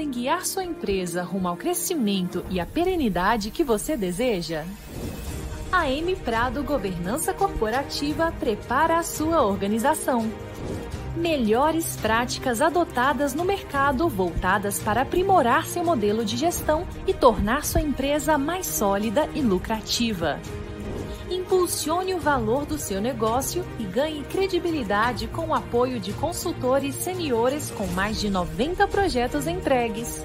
em guiar sua empresa rumo ao crescimento e à perenidade que você deseja? A M Prado Governança Corporativa prepara a sua organização. Melhores práticas adotadas no mercado voltadas para aprimorar seu modelo de gestão e tornar sua empresa mais sólida e lucrativa. Impulsione o valor do seu negócio e ganhe credibilidade com o apoio de consultores seniores com mais de 90 projetos entregues.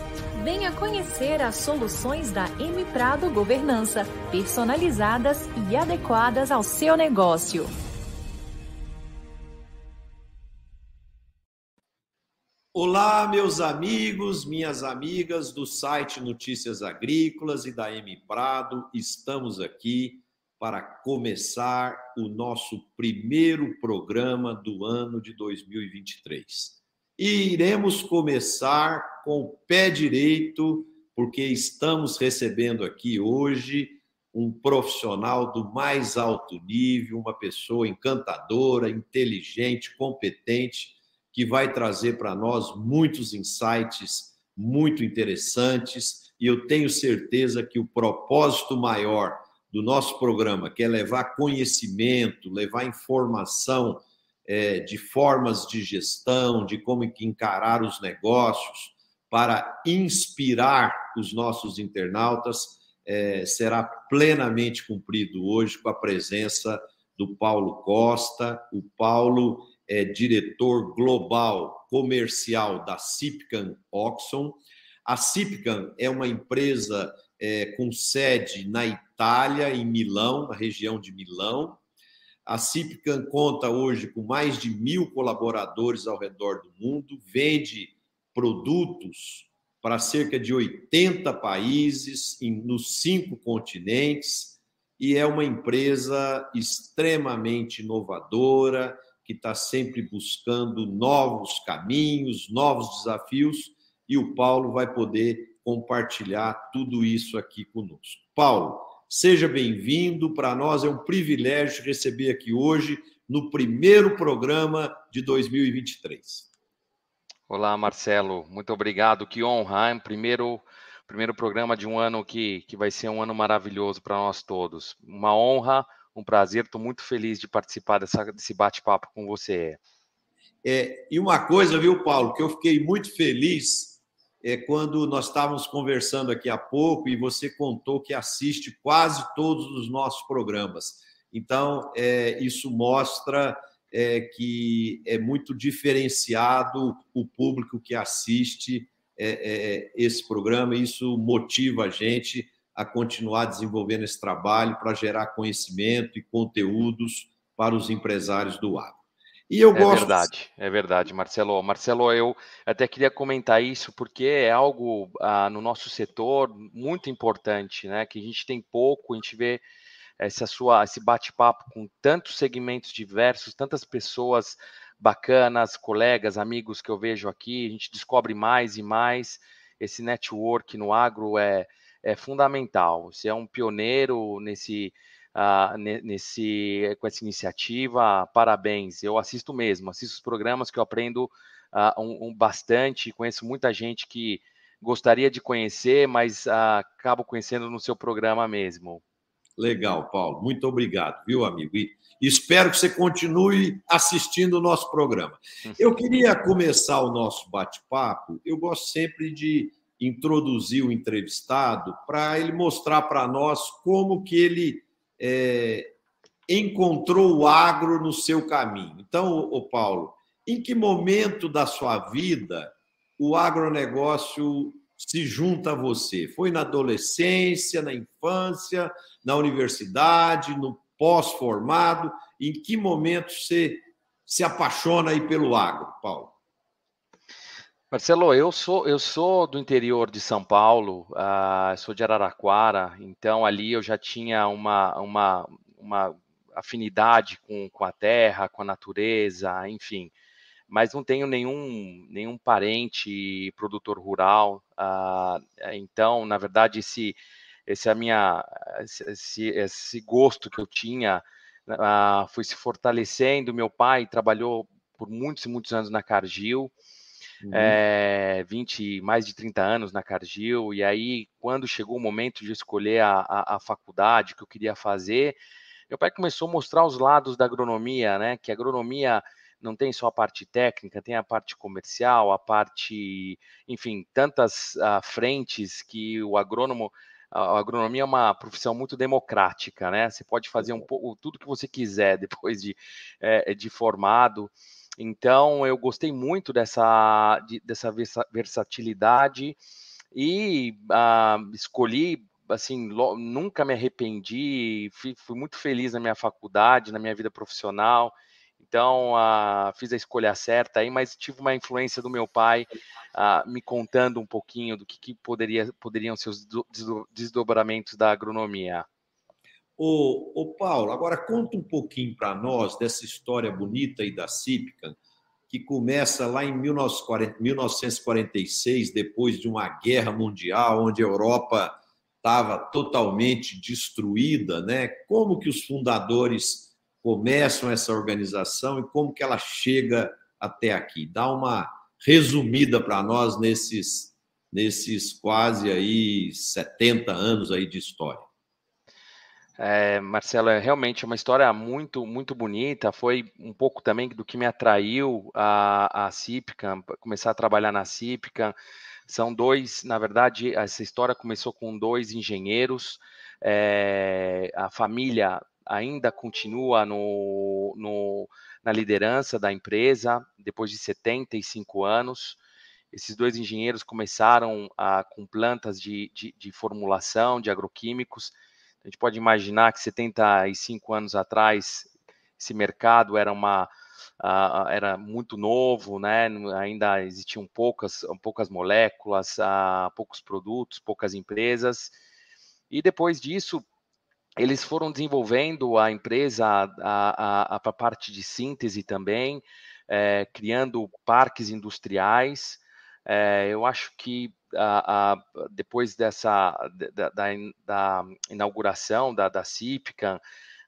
Venha conhecer as soluções da M Prado Governança, personalizadas e adequadas ao seu negócio. Olá, meus amigos, minhas amigas do site Notícias Agrícolas e da M Prado. Estamos aqui para começar o nosso primeiro programa do ano de 2023. E iremos começar com o pé direito, porque estamos recebendo aqui hoje um profissional do mais alto nível, uma pessoa encantadora, inteligente, competente, que vai trazer para nós muitos insights muito interessantes. E eu tenho certeza que o propósito maior do nosso programa, que é levar conhecimento, levar informação é, de formas de gestão, de como encarar os negócios, para inspirar os nossos internautas, é, será plenamente cumprido hoje com a presença do Paulo Costa. O Paulo é diretor global comercial da Cipcan Oxon. A Cipcan é uma empresa é, com sede na Itália, em Milão, na região de Milão, a Cipcan conta hoje com mais de mil colaboradores ao redor do mundo, vende produtos para cerca de 80 países nos cinco continentes e é uma empresa extremamente inovadora que está sempre buscando novos caminhos, novos desafios e o Paulo vai poder compartilhar tudo isso aqui conosco. Paulo, Seja bem-vindo. Para nós é um privilégio receber aqui hoje no primeiro programa de 2023. Olá, Marcelo. Muito obrigado. Que honra, hein? Primeiro, primeiro programa de um ano que, que vai ser um ano maravilhoso para nós todos. Uma honra, um prazer. Estou muito feliz de participar dessa, desse bate-papo com você. É, e uma coisa, viu, Paulo, que eu fiquei muito feliz é quando nós estávamos conversando aqui há pouco e você contou que assiste quase todos os nossos programas. Então, é, isso mostra é, que é muito diferenciado o público que assiste é, é, esse programa, e isso motiva a gente a continuar desenvolvendo esse trabalho para gerar conhecimento e conteúdos para os empresários do agro. E eu é gosto. É verdade, é verdade, Marcelo. Marcelo, eu até queria comentar isso porque é algo ah, no nosso setor muito importante, né? Que a gente tem pouco, a gente vê essa sua, esse bate-papo com tantos segmentos diversos, tantas pessoas bacanas, colegas, amigos que eu vejo aqui, a gente descobre mais e mais. Esse network no agro é, é fundamental. Você é um pioneiro nesse uh, nesse, com essa iniciativa. Parabéns. Eu assisto mesmo, assisto os programas que eu aprendo uh, um, um, bastante, conheço muita gente que gostaria de conhecer, mas uh, acabo conhecendo no seu programa mesmo. Legal, Paulo. Muito obrigado, viu, amigo? E espero que você continue assistindo o nosso programa. Eu queria começar o nosso bate-papo. Eu gosto sempre de introduzir o entrevistado para ele mostrar para nós como que ele é, encontrou o agro no seu caminho. Então, o Paulo, em que momento da sua vida o agronegócio se junta a você? Foi na adolescência, na infância, na universidade, no pós-formado? Em que momento você se apaixona aí pelo agro, Paulo? Marcelo, eu sou eu sou do interior de São Paulo, uh, sou de Araraquara, então ali eu já tinha uma, uma uma afinidade com, com a terra, com a natureza, enfim. Mas não tenho nenhum, nenhum parente produtor rural. Uh, então, na verdade, esse, esse, a minha, esse, esse gosto que eu tinha uh, foi se fortalecendo. Meu pai trabalhou por muitos e muitos anos na Cargill, uhum. é, 20, mais de 30 anos na Cargill, e aí, quando chegou o momento de escolher a, a, a faculdade que eu queria fazer, meu pai começou a mostrar os lados da agronomia, né? Que a agronomia não tem só a parte técnica, tem a parte comercial, a parte, enfim, tantas uh, frentes que o agrônomo, a agronomia é uma profissão muito democrática, né? Você pode fazer um pouco tudo que você quiser depois de, é, de formado. Então, eu gostei muito dessa, de, dessa versatilidade e uh, escolhi assim, nunca me arrependi, fui, fui, muito feliz na minha faculdade, na minha vida profissional. Então, uh, fiz a escolha certa aí, mas tive uma influência do meu pai uh, me contando um pouquinho do que, que poderia, poderiam ser os desdobramentos da agronomia. Ô, ô Paulo, agora conta um pouquinho para nós dessa história bonita aí da Cípica, que começa lá em 1946, depois de uma guerra mundial, onde a Europa estava totalmente destruída, né? Como que os fundadores começam essa organização e como que ela chega até aqui? Dá uma resumida para nós nesses nesses quase aí 70 anos aí de história. É, Marcelo, é realmente uma história muito, muito bonita. Foi um pouco também do que me atraiu a, a Cipca, começar a trabalhar na Cipca. São dois, na verdade, essa história começou com dois engenheiros. É, a família ainda continua no, no, na liderança da empresa, depois de 75 anos. Esses dois engenheiros começaram a, com plantas de, de, de formulação de agroquímicos. A gente pode imaginar que 75 anos atrás, esse mercado era uma uh, era muito novo, né? Ainda existiam poucas, poucas moléculas, uh, poucos produtos, poucas empresas. E depois disso, eles foram desenvolvendo a empresa a, a, a parte de síntese também, é, criando parques industriais. É, eu acho que a, a, depois dessa da, da, da inauguração da, da CIPCAM,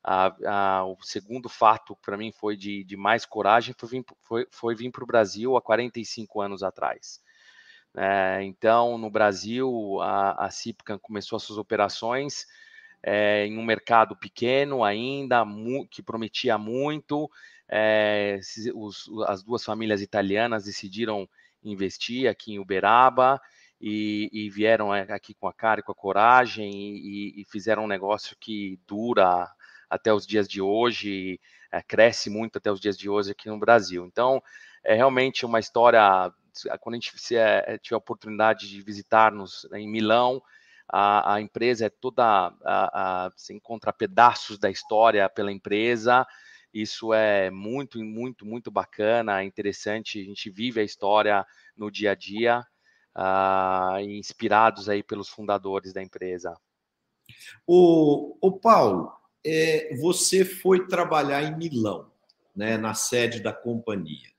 a, o segundo fato para mim foi de, de, mais coragem foi vir, foi, foi vir para o Brasil há 45 anos atrás. É, então, no Brasil, a, a Cipcan começou as suas operações é, em um mercado pequeno ainda, que prometia muito. É, os, as duas famílias italianas decidiram investir aqui em Uberaba e, e vieram aqui com a cara e com a coragem e, e fizeram um negócio que dura até os dias de hoje, é, cresce muito até os dias de hoje aqui no Brasil. Então, é realmente uma história. Quando a gente se, é, tiver a oportunidade de visitar-nos em Milão, a, a, empresa é toda. A, a, você encontra pedaços da história pela empresa. Isso é muito, muito, muito bacana, interessante. A gente vive a história no dia a dia, uh, inspirados aí pelos fundadores da empresa. O, o Paulo, é, você foi trabalhar em Milão, né, na sede da companhia.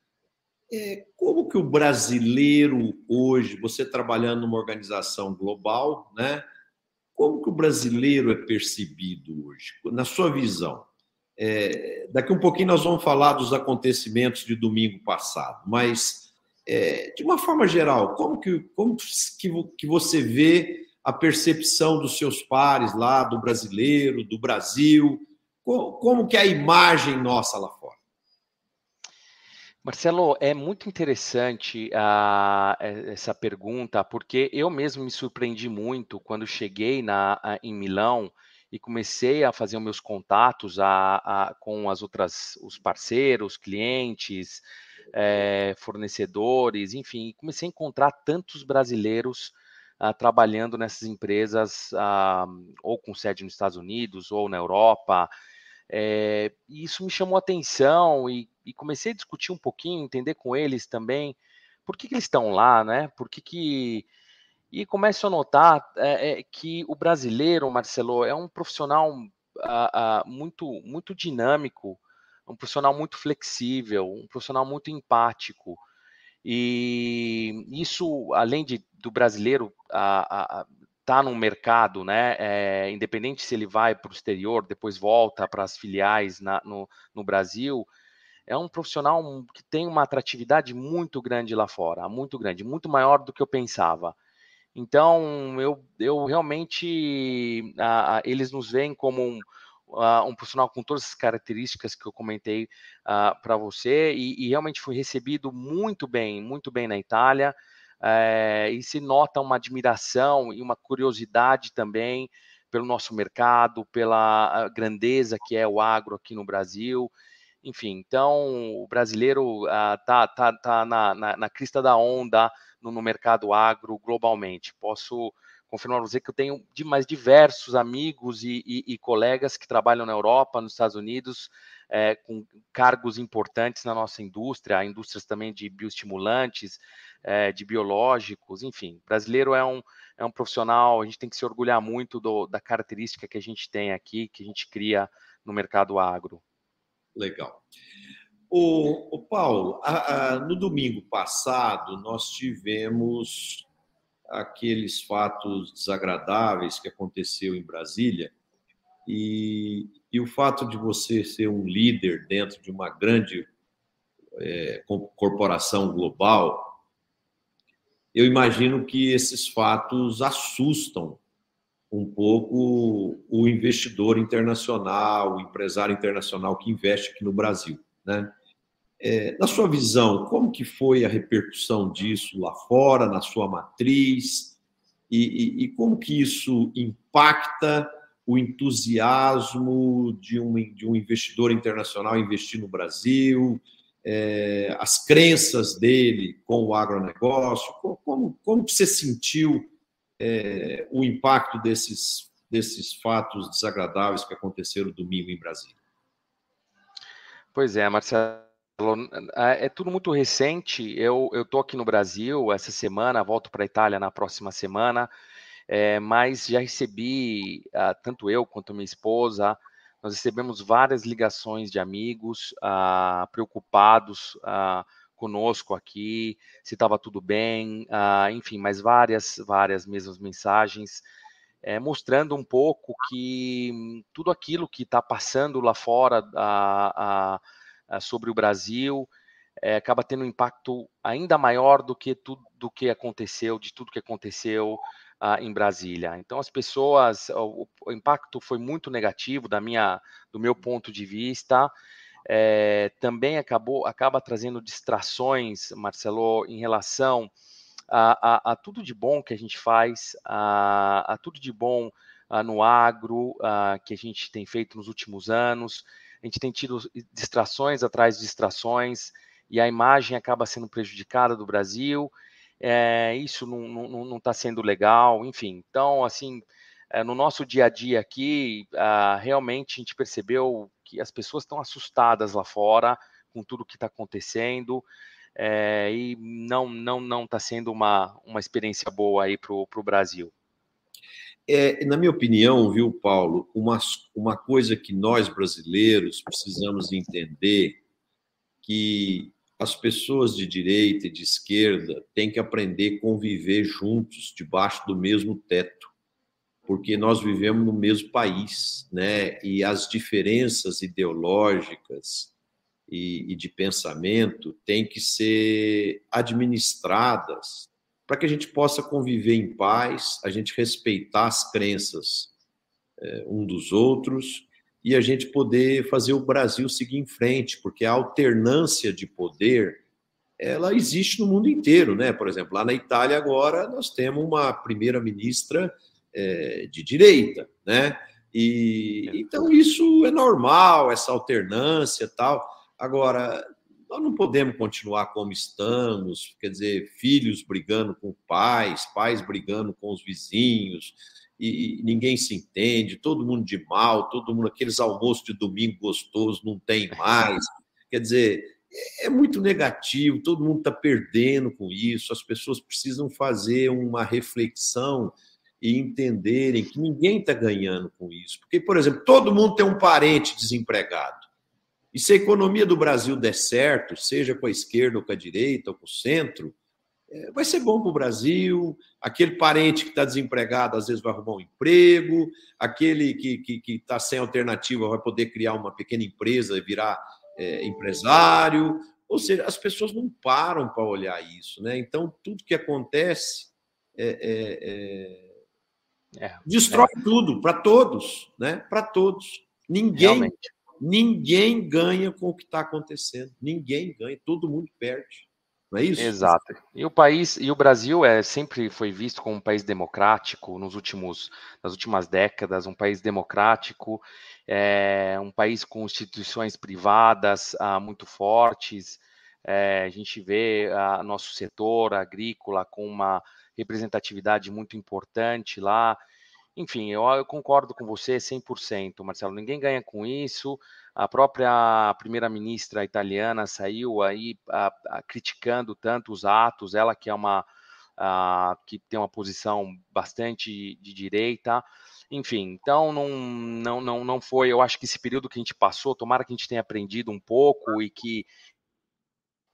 É, como que o brasileiro hoje, você trabalhando numa organização global, né, como que o brasileiro é percebido hoje, na sua visão? É, daqui um pouquinho nós vamos falar dos acontecimentos de domingo passado, mas é, de uma forma geral, como que, como que, que você vê a percepção dos seus pares lá, do brasileiro, do Brasil? Como, como que é a imagem nossa lá fora? Marcelo, é muito interessante uh, essa pergunta, porque eu mesmo me surpreendi muito quando cheguei na, uh, em Milão e comecei a fazer meus contatos a, a, com as outras, os parceiros, clientes, eh, fornecedores, enfim, comecei a encontrar tantos brasileiros uh, trabalhando nessas empresas, uh, ou com sede nos Estados Unidos, ou na Europa. É, e isso me chamou a atenção e, e, comecei a discutir um pouquinho, entender com eles também por que, que eles estão lá, né? Por que, que... E começo a notar é, é, que o brasileiro, Marcelo, é um profissional uh, uh, muito, muito dinâmico, um profissional muito flexível, um profissional muito empático. E isso, além de, do brasileiro estar tá no mercado, né, é, independente se ele vai para o exterior, depois volta para as filiais na, no, no Brasil, é um profissional que tem uma atratividade muito grande lá fora, muito grande, muito maior do que eu pensava. Então, eu, eu realmente, eles nos veem como um, um profissional com todas as características que eu comentei para você, e, e, realmente fui recebido muito bem, muito bem na Itália, é, e se nota uma admiração e uma curiosidade também pelo nosso mercado, pela grandeza que é o agro aqui no Brasil, enfim, então o brasileiro está uh, tá, tá na, na, na, crista da onda no, no, mercado agro globalmente. Posso confirmar para você que eu tenho de mais diversos amigos e, e, e, colegas que trabalham na Europa, nos Estados Unidos, é, com cargos importantes na nossa indústria, indústrias também de bioestimulantes, é, de biológicos, enfim. brasileiro é um, é um profissional, a gente tem que se orgulhar muito do, da característica que a gente tem aqui, que a gente cria no mercado agro. Legal. O, Paulo, a, a, no domingo passado, nós tivemos aqueles fatos desagradáveis que aconteceu em Brasília e, e o fato de você ser um líder dentro de uma grande é, corporação global, eu imagino que esses fatos assustam um pouco o investidor internacional, o empresário internacional que investe aqui no Brasil, né? É, na sua visão, como que foi a repercussão disso lá fora, na sua matriz, e, e, e como que isso impacta o entusiasmo de um, de um investidor internacional investir no Brasil, é, as crenças dele com o agronegócio, como, como, você sentiu é, o impacto desses, desses fatos desagradáveis que aconteceram domingo em Brasília? Pois é, Marcelo, é tudo muito recente. Eu estou aqui no Brasil essa semana, volto para a Itália na próxima semana, é, mas já recebi, ah, tanto eu quanto minha esposa, nós recebemos várias ligações de amigos ah, preocupados ah, conosco aqui, se estava tudo bem, enfim, mas várias, várias mesmas mensagens, é, mostrando um pouco que tudo aquilo que está passando lá fora sobre o Brasil é, acaba tendo um impacto ainda maior do que tudo do que aconteceu, de tudo que aconteceu em Brasília. Então as pessoas, o, o impacto foi muito negativo da minha, do meu ponto de vista é, também acabou, acaba trazendo distrações, Marcelo, em relação a, a, a tudo de bom que a gente faz, a, a tudo de bom no agro que a gente tem feito nos últimos anos. A gente tem tido distrações atrás de distrações e a imagem acaba sendo prejudicada do Brasil. É, isso não está sendo legal, enfim. Então, assim, é, no nosso dia a dia aqui, realmente a gente percebeu que as pessoas estão assustadas lá fora com tudo que está acontecendo é, e não não não está sendo uma, uma experiência boa aí para o Brasil. É, na minha opinião, viu, Paulo, uma, uma coisa que nós brasileiros precisamos entender que as pessoas de direita e de esquerda têm que aprender a conviver juntos debaixo do mesmo teto porque nós vivemos no mesmo país, né? E as diferenças ideológicas e, e de pensamento têm que ser administradas para que a gente possa conviver em paz, a gente respeitar as crenças é, um dos outros e a gente poder fazer o Brasil seguir em frente, porque a alternância de poder ela existe no mundo inteiro, né? Por exemplo, lá na Itália agora nós temos uma primeira ministra é, de direita, né? E então isso é normal, essa alternância tal. Agora, nós não podemos continuar como estamos, quer dizer, filhos brigando com pais, pais brigando com os vizinhos, e ninguém se entende, todo mundo de mal, todo mundo, aqueles almoços de domingo gostoso não tem mais. Quer dizer, é muito negativo, todo mundo está perdendo com isso, as pessoas precisam fazer uma reflexão e entenderem que ninguém está ganhando com isso. Porque, por exemplo, todo mundo tem um parente desempregado. E se a economia do Brasil der certo, seja com a esquerda ou com a direita ou com o centro, é, vai ser bom para o Brasil. Aquele parente que está desempregado às vezes vai arrumar um emprego, aquele que está sem alternativa vai poder criar uma pequena empresa e virar é, empresário. Ou seja, as pessoas não param para olhar isso. Né? Então, tudo que acontece é, é, é destrói tudo para todos, né? para todos. Ninguém, ninguém ganha com o que está acontecendo. Ninguém ganha, todo mundo perde. Não é isso? Exato. E o país, e o Brasil é sempre foi visto como um país democrático nos últimos, nas últimas décadas, um país democrático, é, um país com instituições privadas ah, muito fortes. É, a gente vê ah, nosso setor agrícola com uma representatividade muito importante lá. Enfim, eu, eu concordo com você 100%, Marcelo. Ninguém ganha com isso. A própria primeira-ministra italiana saiu aí a, a, criticando tanto os atos, ela que é uma a, que tem uma posição bastante de direita. Enfim, então não, não, não, não foi. Eu acho que esse período que a gente passou, tomara que a gente tenha aprendido um pouco e que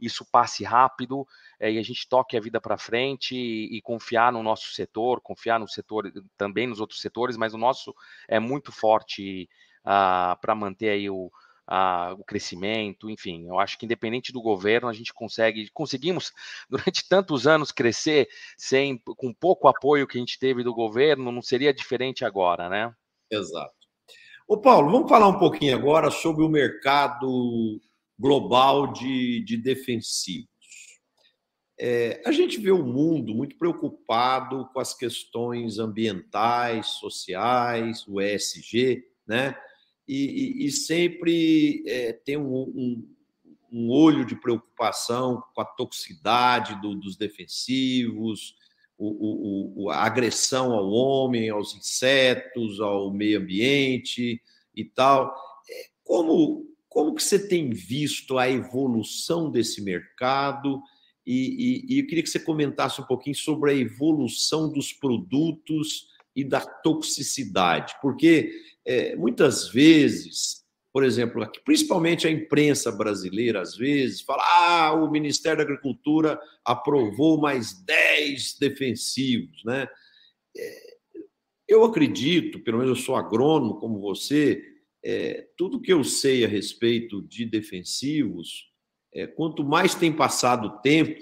isso passe rápido é, e a gente toque a vida para frente e, e, confiar no nosso setor, confiar no setor também nos outros setores, mas o nosso é muito forte uh, para manter aí o, o crescimento, enfim, eu acho que independente do governo, a gente consegue, conseguimos durante tantos anos crescer sem, com pouco apoio que a gente teve do governo, não seria diferente agora, né? Exato. Ô Paulo, vamos falar um pouquinho agora sobre o mercado global de, de defensivos. É, a gente vê o mundo muito preocupado com as questões ambientais, sociais, o ESG, né? e, e, e sempre é, tem um, um, um, olho de preocupação com a toxicidade do, dos defensivos, o, o, a agressão ao homem, aos insetos, ao meio ambiente e tal. É, como, como que você tem visto a evolução desse mercado? E, e, e eu queria que você comentasse um pouquinho sobre a evolução dos produtos e da toxicidade, porque é, muitas vezes, por exemplo, aqui, principalmente a imprensa brasileira, às vezes, fala: ah, o Ministério da Agricultura aprovou mais 10 defensivos, né? É, eu acredito, pelo menos eu sou agrônomo como você, é, tudo que eu sei a respeito de defensivos, é, quanto mais tem passado o tempo,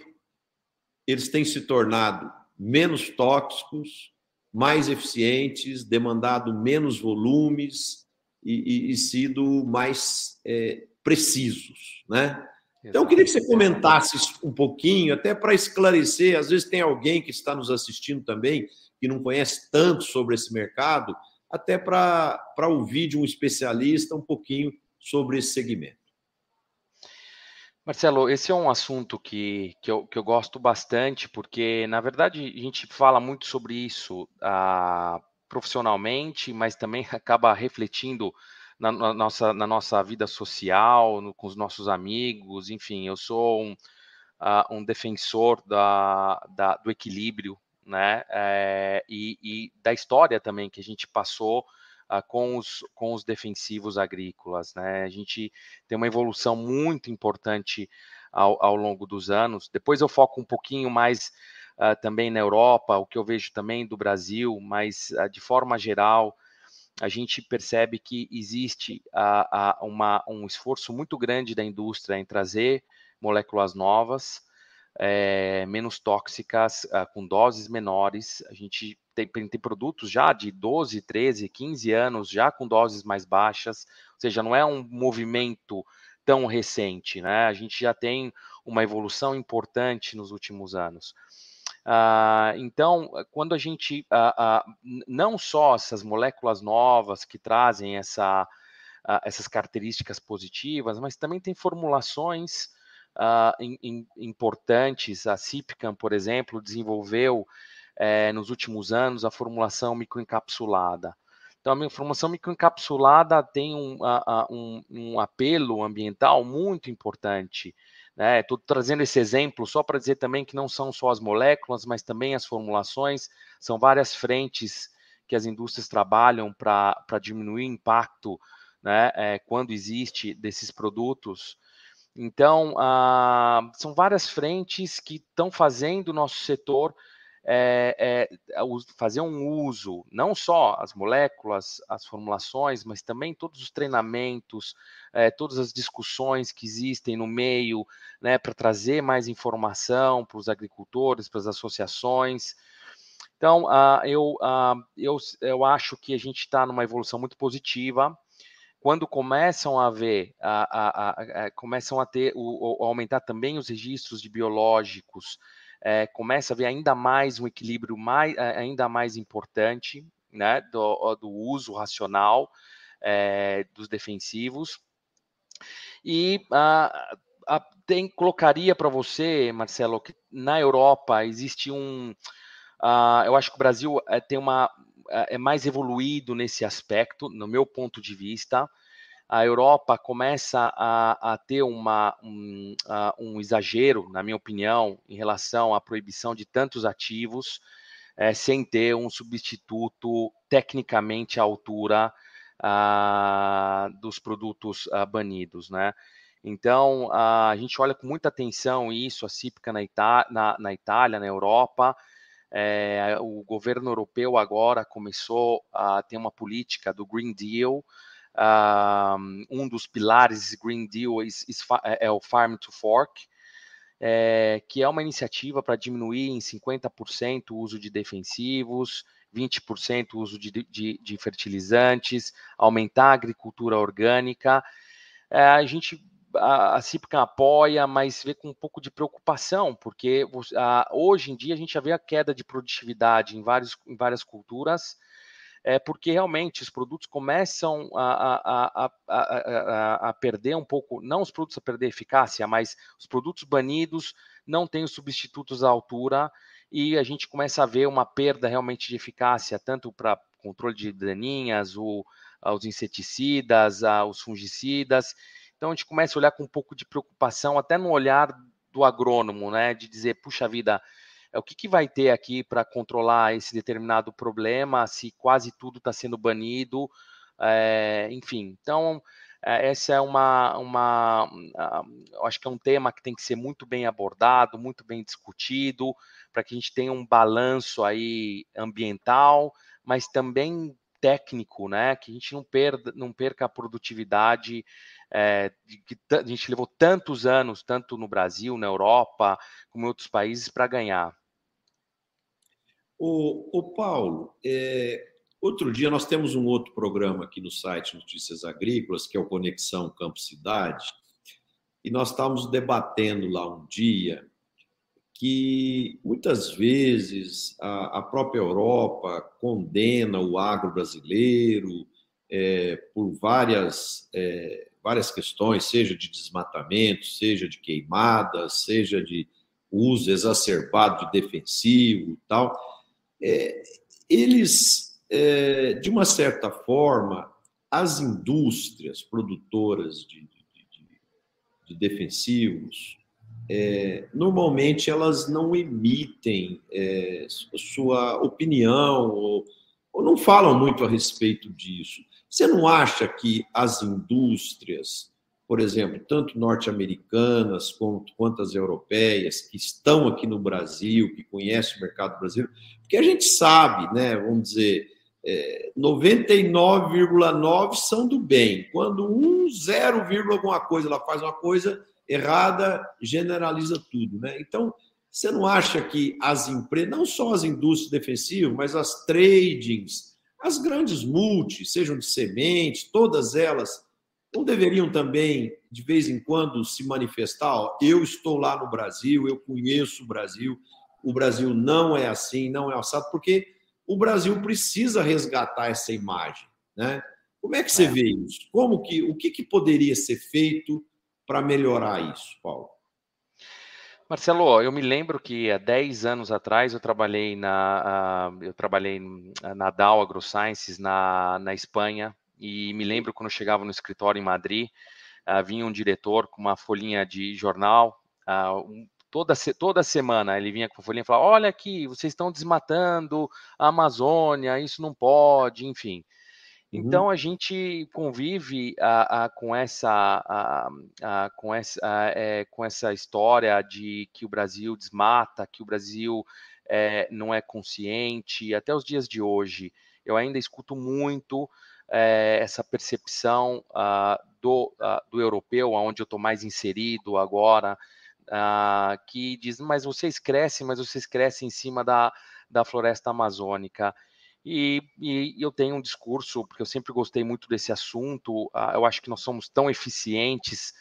eles têm se tornado menos tóxicos, mais eficientes, demandado menos volumes e, e, e sido mais é, precisos, né? Então, eu queria que você comentasse um pouquinho, até para esclarecer. Às vezes tem alguém que está nos assistindo também que não conhece tanto sobre esse mercado, até para ouvir de um especialista um pouquinho sobre esse segmento. Marcelo, esse é um assunto que, que, eu, que eu gosto bastante, porque, na verdade, a gente fala muito sobre isso ah, profissionalmente, mas também acaba refletindo na, na, nossa, na nossa vida social, no, com os nossos amigos, enfim, eu sou um, uh, um defensor da, da, do equilíbrio, né, é, e, e, da história também que a gente passou uh, com, os, com os defensivos agrícolas. Né? A gente tem uma evolução muito importante ao, ao longo dos anos. Depois eu foco um pouquinho mais uh, também na Europa, o que eu vejo também do Brasil, mas uh, de forma geral, a gente percebe que existe uma, um esforço muito grande da indústria em trazer moléculas novas, é, menos tóxicas, uh, com doses menores. A gente tem, tem, produtos já de 12, 13, 15 anos, já com doses mais baixas, ou seja, não é um movimento tão recente, né? A gente já tem uma evolução importante nos últimos anos. Uh, então, quando a gente, uh, uh, não só essas moléculas novas que trazem essa, essas características positivas, mas também tem formulações uh, in, in, importantes. A CIPCAM, por exemplo, desenvolveu eh, nos últimos anos a formulação microencapsulada. Então, a formulação microencapsulada tem um, um, um apelo ambiental muito importante. Estou né? trazendo esse exemplo só para dizer também que não são só as moléculas, mas também as formulações, são várias frentes que as indústrias trabalham para diminuir o impacto né, é, quando existe desses produtos. Então, ah, são várias frentes que estão fazendo o nosso setor é, é, fazer um uso, não só as moléculas, as formulações, mas também todos os treinamentos, é, todas as discussões que existem no meio, né, para trazer mais informação para os agricultores, para as associações. Então, uh, eu, uh, eu, eu acho que a gente está numa evolução muito positiva. Quando começam a ver, a, a, começam a ter, o, aumentar também os registros de biológicos, é, começa a ver ainda mais um equilíbrio mais, é, ainda mais importante né, do, do uso racional é, dos defensivos. E a, a, tem, colocaria para você, Marcelo, que na Europa existe um. Uh, eu acho que o Brasil tem uma, é mais evoluído nesse aspecto, no meu ponto de vista a Europa começa a, a ter uma, um, uh, um, exagero, na minha opinião, em relação à proibição de tantos ativos, é, sem ter um substituto tecnicamente à altura uh, dos produtos banidos, né? Então, a gente olha com muita atenção isso, a CIPCA na, na, na Itália, na Europa, é, o governo europeu agora começou a ter uma política do Green Deal, um dos pilares Green Deal é, é o Farm to Fork, é, que é uma iniciativa para diminuir em 50% o uso de defensivos, 20% o uso de, de, de, fertilizantes, aumentar a agricultura orgânica. É, a gente, a, a CIPCA apoia, mas vê com um pouco de preocupação, porque a, hoje em dia a gente já vê a queda de produtividade em, vários, em várias culturas, é porque realmente os produtos começam a, a, a, a, perder um pouco, não os produtos a perder eficácia, mas os produtos banidos não têm os substitutos à altura e a gente começa a ver uma perda realmente de eficácia, tanto para controle de daninhas, o, os inseticidas, os fungicidas. Então a gente começa a olhar com um pouco de preocupação, até no olhar do agrônomo, né, de dizer, puxa vida, é o que, que vai ter aqui para controlar esse determinado problema, se quase tudo está sendo banido, é, enfim. Então, é, essa é uma, uma uh, acho que é um tema que tem que ser muito bem abordado, muito bem discutido, para que a gente tenha um balanço aí ambiental, mas também técnico, né? Que a gente não perda, não perca a produtividade é, que a gente levou tantos anos, tanto no Brasil, na Europa, como em outros países, para ganhar. O, o Paulo, é, outro dia nós temos um outro programa aqui no site Notícias Agrícolas, que é o Conexão Campo Cidade, e nós estávamos debatendo lá um dia que muitas vezes a, a própria Europa condena o agro brasileiro é, por várias, é, várias questões, seja de desmatamento, seja de queimadas, seja de uso exacerbado de defensivo e tal é, eles, é, de uma certa forma, as indústrias produtoras de, de, de, de defensivos, é, normalmente elas não emitem é, sua opinião ou, ou, não falam muito a respeito disso. Você não acha que as indústrias, por exemplo, tanto norte-americanas quanto, quanto as europeias, que estão aqui no Brasil, que conhecem o mercado brasileiro, porque a gente sabe, né, vamos dizer, é, 99,9 são do bem. Quando um 0, alguma coisa ela faz uma coisa errada, generaliza tudo, né? Então, você não acha que as empresas, não só as indústrias defensivas, mas as tradings, as grandes multis, sejam de sementes, todas elas, não deveriam também, de vez em quando, se manifestar? Ó, eu estou lá no Brasil, eu conheço o Brasil, o Brasil não é assim, não é assado, porque o Brasil precisa resgatar essa imagem, né? Como é que você é. vê isso? Como que o que, que poderia ser feito para melhorar isso, Paulo? Marcelo, eu me lembro que há 10 anos atrás eu trabalhei na uh, eu trabalhei na Dow AgroSciences na, na Espanha e me lembro quando chegava no escritório em Madrid, uh, vinha um diretor com uma folhinha de jornal um, toda, toda semana ele vinha com a folhinha e falava: olha aqui, vocês estão desmatando a Amazônia, isso não pode, enfim. Uhum. Então a gente convive a, a, com essa, a, com, essa é, com essa história de que o Brasil desmata, que o Brasil é, não é consciente. Até os dias de hoje, eu ainda escuto muito é, essa percepção uh, do, uh, do europeu, onde eu estou mais inserido agora, uh, que diz, mas vocês crescem, mas vocês crescem em cima da, da floresta amazônica. E, e, eu tenho um discurso, porque eu sempre gostei muito desse assunto, uh, eu acho que nós somos tão eficientes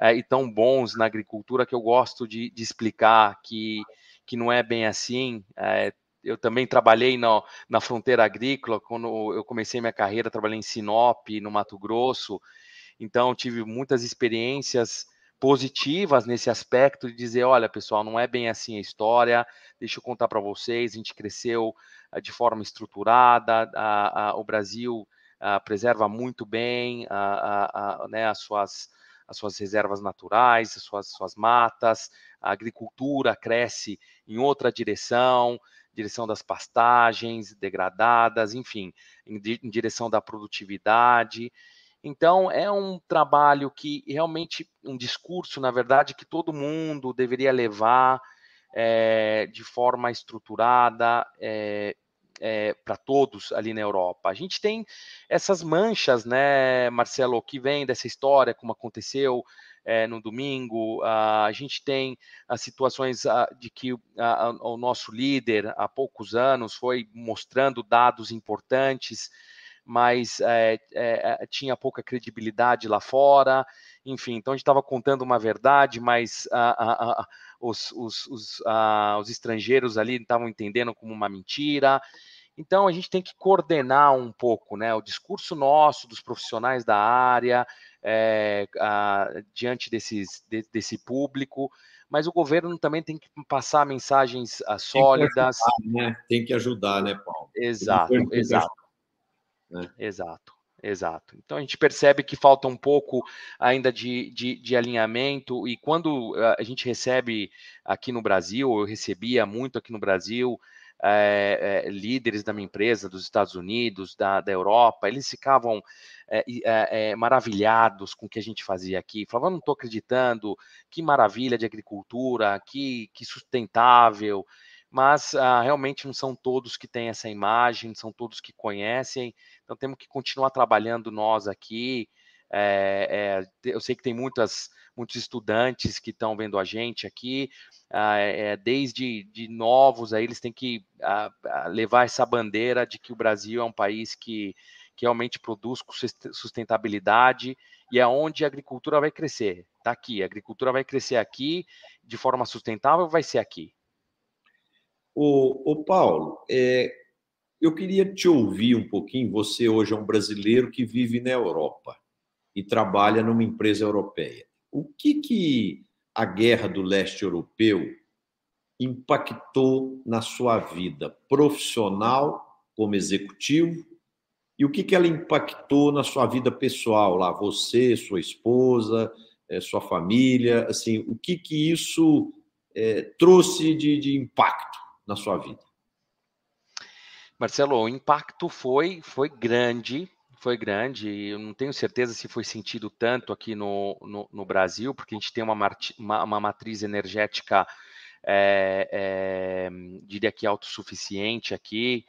uh, e tão bons na agricultura que eu gosto de, de explicar que, que não é bem assim. Uh, eu também trabalhei no, na fronteira agrícola, quando eu comecei minha carreira, trabalhei em Sinop, no Mato Grosso, então tive muitas experiências positivas nesse aspecto de dizer, olha, pessoal, não é bem assim a história. Deixa eu contar para vocês, a gente cresceu uh, de forma estruturada, uh, uh, o Brasil preserva muito bem né, as suas as suas reservas naturais, as suas, suas matas, a agricultura cresce em outra direção, direção das pastagens degradadas, enfim, em, em direção da produtividade. Então, é um trabalho que realmente, um discurso, na verdade, que todo mundo deveria levar é, de forma estruturada é, é, para todos ali na Europa. A gente tem essas manchas, né, Marcelo, que vem dessa história, como aconteceu no domingo. a gente tem as situações de que o nosso líder, há poucos anos, foi mostrando dados importantes mas é, é, tinha pouca credibilidade lá fora, enfim, então a gente estava contando uma verdade, mas os, os, os, os estrangeiros ali estavam entendendo como uma mentira. Então a gente tem que coordenar um pouco, né, o discurso nosso dos profissionais da área é, diante desses, de, desse público, mas o governo também tem que passar mensagens sólidas. Tem que ajudar, né, tem que ajudar, né Paulo? Exato, exato. Né? Exato, exato. Então a gente percebe que falta um pouco ainda de, de, de, alinhamento, e quando a gente recebe aqui no Brasil, eu recebia muito aqui no Brasil, é, é, líderes da minha empresa, dos Estados Unidos, da, da Europa, eles ficavam é, maravilhados com o que a gente fazia aqui, falavam, não estou acreditando, que maravilha de agricultura, que, que sustentável, mas ah, realmente não são todos que têm essa imagem, são todos que conhecem, então temos que continuar trabalhando nós aqui. É, é, eu sei que tem muitas, muitos estudantes que estão vendo a gente aqui, ah, é, desde de novos, aí eles têm que ah, levar essa bandeira de que o Brasil é um país que, que realmente produz com sustentabilidade e é onde a agricultura vai crescer. Está aqui, a agricultura vai crescer aqui de forma sustentável, vai ser aqui. O, Paulo, é, eu queria te ouvir um pouquinho. Você hoje é um brasileiro que vive na Europa e trabalha numa empresa europeia. O que, que a guerra do leste europeu impactou na sua vida profissional como executivo e o que, que ela impactou na sua vida pessoal lá, você, sua esposa, é, sua família, assim, o que que isso é, trouxe de, de impacto na sua vida? Marcelo, o impacto foi, foi grande, foi grande. Eu não tenho certeza se foi sentido tanto aqui no, no, no Brasil, porque a gente tem uma, uma, uma matriz energética, é, é, diria que autossuficiente aqui.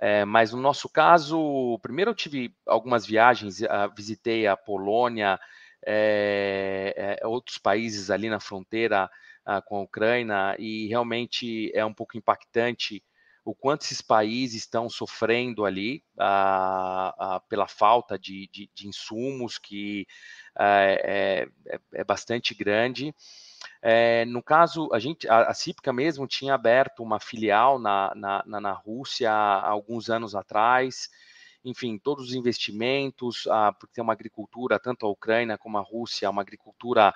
É, mas no nosso caso, primeiro eu tive algumas viagens, visitei a Polônia, é, é, outros países ali na fronteira uh, com a Ucrânia e realmente é um pouco impactante o quanto esses países estão sofrendo ali uh, uh, pela falta de, de, de insumos, que é, é, é, bastante grande. É, no caso, a gente, a, a Cípica mesmo tinha aberto uma filial na, na, na Rússia há alguns anos atrás, enfim, todos os investimentos, ah, porque tem uma agricultura, tanto a Ucrânia como a Rússia, uma agricultura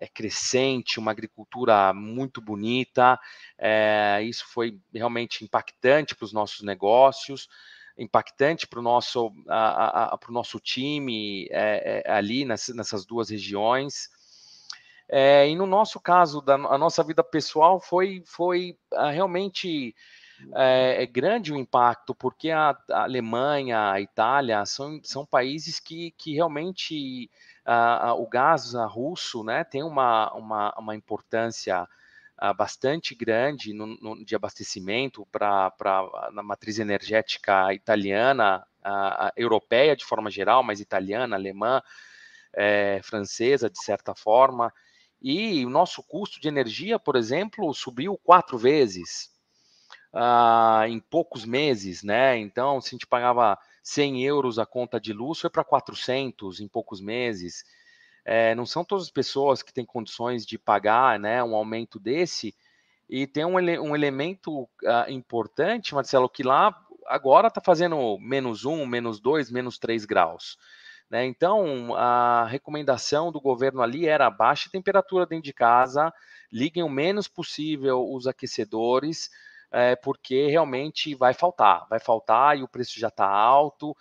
é, crescente, uma agricultura muito bonita. É, isso foi realmente impactante para os nossos negócios, impactante para o nosso, a, a, nosso time é, ali nessas, nessas duas regiões. E no nosso caso, da, a nossa vida pessoal foi, foi uh, realmente é, grande o impacto, porque a, a, Alemanha, a Itália são, são países que, que realmente uh, uh, o gás russo né, tem uma, uma, uma importância bastante grande no, no, de abastecimento para a matriz energética italiana, europeia de forma geral, mas italiana, alemã, é, francesa, de certa forma. E o nosso custo de energia, por exemplo, subiu quatro vezes uh, em poucos meses, né? Então, se a gente pagava 100 euros a conta de luz, foi para 400 em poucos meses. É, não são todas as pessoas que têm condições de pagar né, um aumento desse. E tem um, ele um elemento uh, importante, Marcelo, que lá agora está fazendo menos um, menos dois, menos três graus. Né? Então, a recomendação do governo ali era baixe temperatura dentro de casa, liguem o menos possível os aquecedores, é, porque realmente vai faltar, vai faltar e o preço já está alto.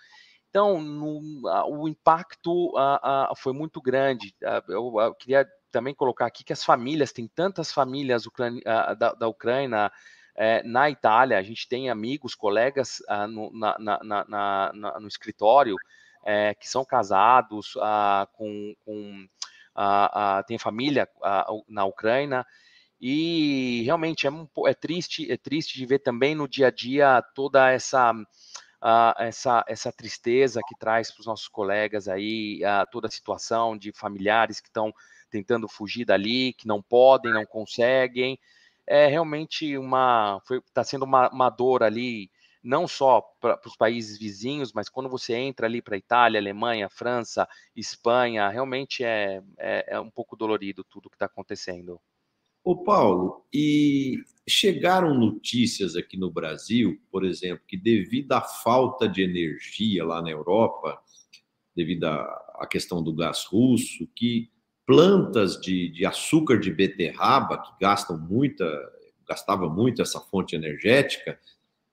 Então, no, o impacto foi muito grande. Eu, eu, queria também colocar aqui que as famílias, tem tantas famílias da, da Ucrânia é, na Itália, a gente tem amigos, colegas no, na, na, na, no escritório é, que são casados com, com tem família na Ucrânia e realmente é, é triste, é triste de ver também no dia a dia toda essa uh, essa, essa tristeza que traz para os nossos colegas aí, uh, toda a situação de familiares que estão tentando fugir dali, que não podem, não conseguem. É realmente uma. Está sendo uma, uma dor ali, não só para os países vizinhos, mas quando você entra ali para Itália, Alemanha, França, Espanha, realmente é, é, é um pouco dolorido tudo que está acontecendo. Ô Paulo, e chegaram notícias aqui no Brasil, por exemplo, que devido à falta de energia lá na Europa, devido à questão do gás russo, que plantas de, de açúcar de beterraba, que gastam muita, gastava muito essa fonte energética,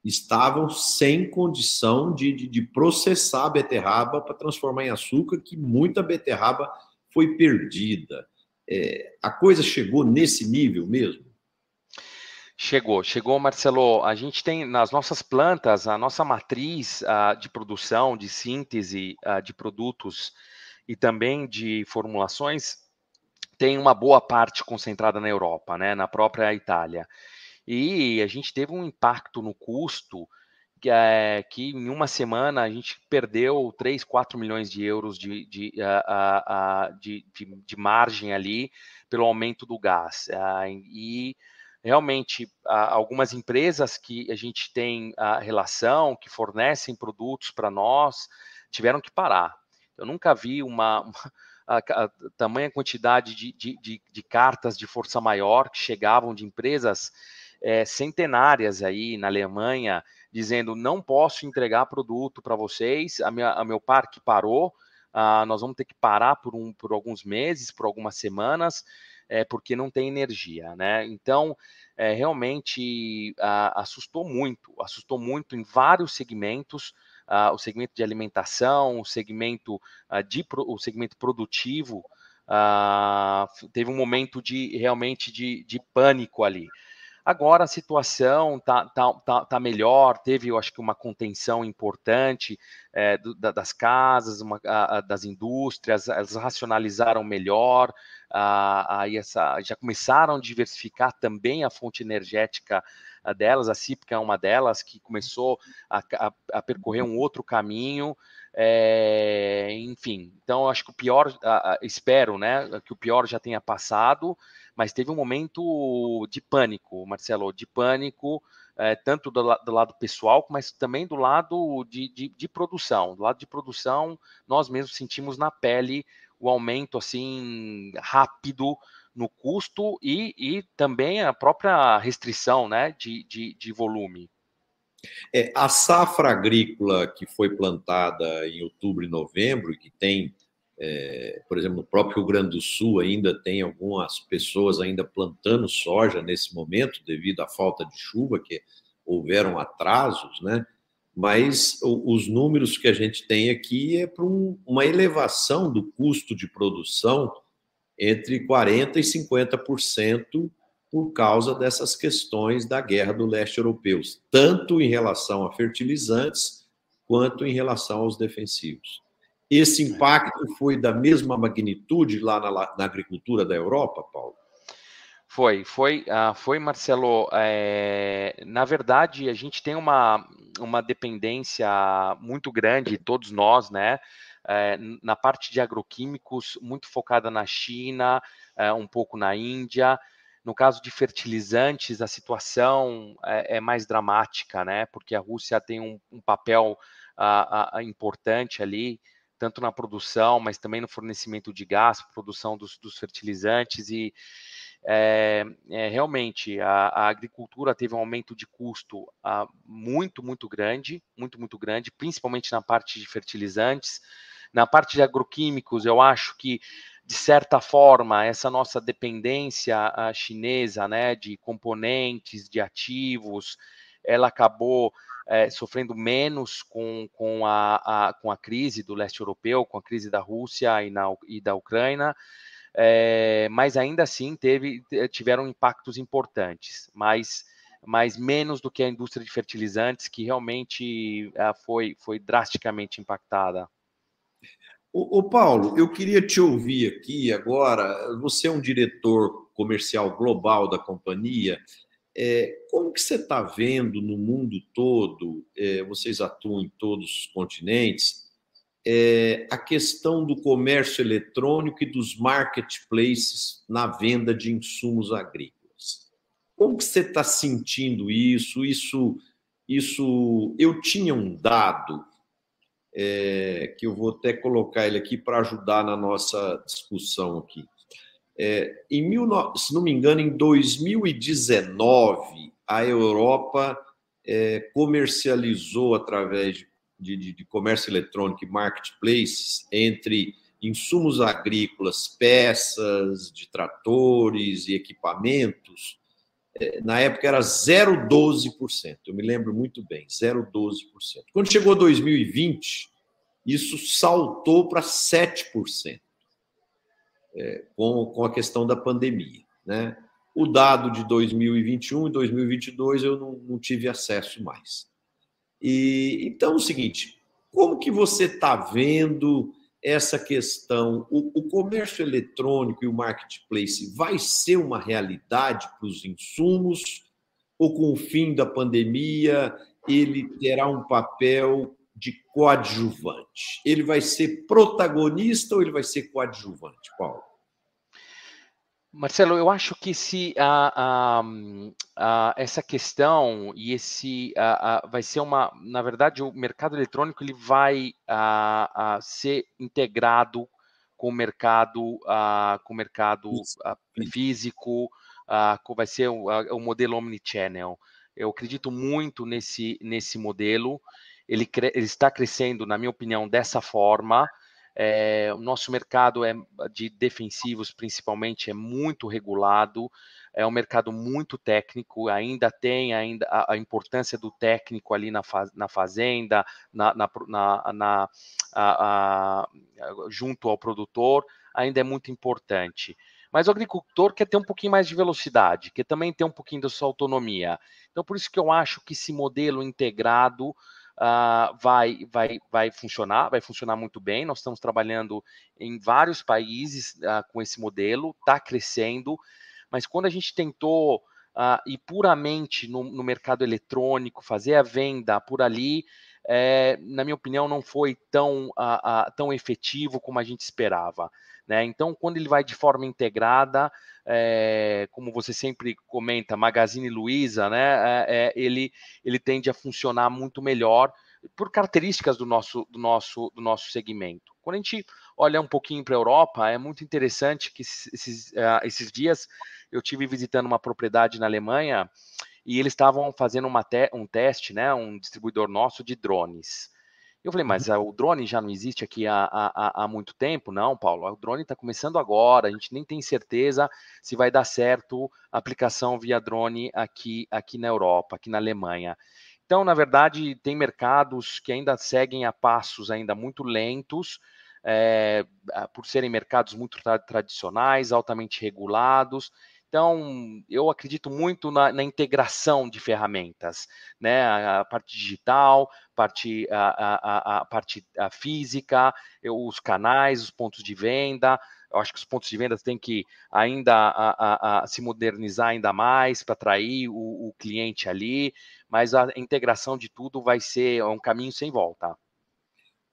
estavam sem condição de, de, de processar a beterraba para transformar em açúcar, que muita beterraba foi perdida. É, a coisa chegou nesse nível mesmo? Chegou, chegou, Marcelo. A gente tem nas nossas plantas a nossa matriz de produção, de síntese de produtos e também de formulações tem uma boa parte concentrada na Europa, né, na própria Itália. E a gente teve um impacto no custo é, que em uma semana a gente perdeu 3, 4 milhões de euros de, de, uh, uh, de, de, de, margem ali pelo aumento do gás. Uh, e realmente algumas empresas que a gente tem relação, que fornecem produtos para nós, tiveram que parar. Eu nunca vi uma, uma a, a, tamanha quantidade de, de, de, de, cartas de força maior que chegavam de empresas é, centenárias aí na Alemanha, dizendo não posso entregar produto para vocês, a, minha, a meu parque parou, uh, nós vamos ter que parar por, um, por alguns meses, por algumas semanas, é, porque não tem energia, né? Então, é, realmente assustou muito, assustou muito em vários segmentos, uh, o segmento de alimentação, o segmento, de, o segmento produtivo, teve um momento de realmente de, de pânico ali. Agora a situação tá, tá, tá, tá melhor, teve, eu acho que, uma contenção importante é, do, da, das casas, uma, a, a, das indústrias, elas racionalizaram melhor, a, a, essa, já começaram a diversificar também a fonte energética delas, a CIPCA é uma delas, que começou a, percorrer um outro caminho, é, enfim, então acho que o pior, espero, né, que o pior já tenha passado, mas teve um momento de pânico, Marcelo, de pânico, é, tanto do, do, lado pessoal, mas também do lado de, de, de, produção. Do lado de produção, nós mesmos sentimos na pele o aumento assim rápido no custo e, e também a própria restrição né, de, de, de volume. É, a safra agrícola que foi plantada em outubro e novembro, e que tem é, por exemplo, no próprio Rio Grande do Sul ainda tem algumas pessoas ainda plantando soja nesse momento devido à falta de chuva, que houveram atrasos, né? Mas os números que a gente tem aqui é para um, uma elevação do custo de produção entre 40% e 50% por causa dessas questões da guerra do leste europeu, tanto em relação a fertilizantes quanto em relação aos defensivos. Esse impacto foi da mesma magnitude lá na, na agricultura da Europa, Paulo? Foi, foi, uh, foi, Marcelo. É, na verdade, a gente tem uma, uma dependência muito grande, todos nós, né? É, na parte de agroquímicos, muito focada na China, é, um pouco na Índia. No caso de fertilizantes, a situação é, é mais dramática, né? Porque a Rússia tem um, um papel uh, uh, importante ali tanto na produção, mas também no fornecimento de gás, produção dos, dos fertilizantes e é, é, realmente a, a, agricultura teve um aumento de custo ah, muito, muito grande, muito, muito grande, principalmente na parte de fertilizantes. Na parte de agroquímicos, eu acho que, de certa forma, essa nossa dependência ah, chinesa né, de componentes, de ativos, ela acabou é, sofrendo menos com, com, a, a, com a crise do leste europeu, com a crise da Rússia e, na, e da Ucrânia, é, mas ainda assim teve, tiveram impactos importantes, mas, mas menos do que a indústria de fertilizantes, que realmente é, foi, foi drasticamente impactada. O, Paulo, eu queria te ouvir aqui agora. Você é um diretor comercial global da companhia. É, como que você está vendo no mundo todo, é, vocês atuam em todos os continentes, é, a questão do comércio eletrônico e dos marketplaces na venda de insumos agrícolas? Como que você está sentindo isso? Isso, isso, eu tinha um dado é, que eu vou até colocar ele aqui para ajudar na nossa discussão aqui. É, em mil, se não me engano, em 2019, a Europa é, comercializou através de, de, de, comércio eletrônico e marketplaces entre insumos agrícolas, peças de tratores e equipamentos. É, na época era 0,12%, eu me lembro muito bem, 0,12%. Quando chegou 2020, isso saltou para 7% é, com, com a questão da pandemia. Né? O dado de 2021 e 2022 eu não, não tive acesso mais. E então é o seguinte, como que você está vendo essa questão? O, o, comércio eletrônico e o marketplace vai ser uma realidade para os insumos? Ou com o fim da pandemia ele terá um papel de coadjuvante? Ele vai ser protagonista ou ele vai ser coadjuvante, Paulo? Marcelo, eu acho que se a, a, a, essa questão e esse vai ser uma, na verdade, o mercado eletrônico ele vai ser integrado com o mercado, com o mercado físico, vai ser o, o modelo omnichannel. Eu acredito muito nesse, nesse modelo ele, ele está crescendo, na minha opinião, dessa forma. É, o nosso mercado é de defensivos, principalmente, é muito regulado. É um mercado muito técnico, ainda tem ainda a, a importância do técnico ali na, faz, na fazenda, na, na, na a, a, junto ao produtor, ainda é muito importante. Mas o agricultor quer ter um pouquinho mais de velocidade, quer também ter um pouquinho da sua autonomia. Então, por isso que eu acho que esse modelo integrado uh, vai, vai, vai funcionar, vai funcionar muito bem. Nós estamos trabalhando em vários países uh, com esse modelo, está crescendo, mas quando a gente tentou uh, ir puramente no, no, mercado eletrônico, fazer a venda por ali, é, na minha opinião, não foi tão, tão efetivo como a gente esperava. Né? Então, quando ele vai de forma integrada, é, como você sempre comenta, Magazine Luiza, né, é, ele, ele tende a funcionar muito melhor por características do nosso, do nosso, do nosso segmento. Quando a gente olha um pouquinho para a Europa, é muito interessante que esses, uh, esses dias eu tive visitando uma propriedade na Alemanha e eles estavam fazendo te um teste, né, um distribuidor nosso de drones. Eu falei, mas uhum. o drone já não existe aqui há, há, há muito tempo? Não, Paulo, o drone está começando agora, a gente nem tem certeza se vai dar certo a aplicação via drone aqui, aqui na Europa, aqui na Alemanha. Então, na verdade, tem mercados que ainda seguem a passos ainda muito lentos, é, por serem mercados muito tra tradicionais, altamente regulados. Então, eu acredito muito na, na integração de ferramentas, né? A, a parte digital, parte, a, a, a parte física, os canais, os pontos de venda. Eu acho que os pontos de venda têm que ainda se modernizar ainda mais para atrair o, o cliente ali, mas a integração de tudo vai ser um caminho sem volta.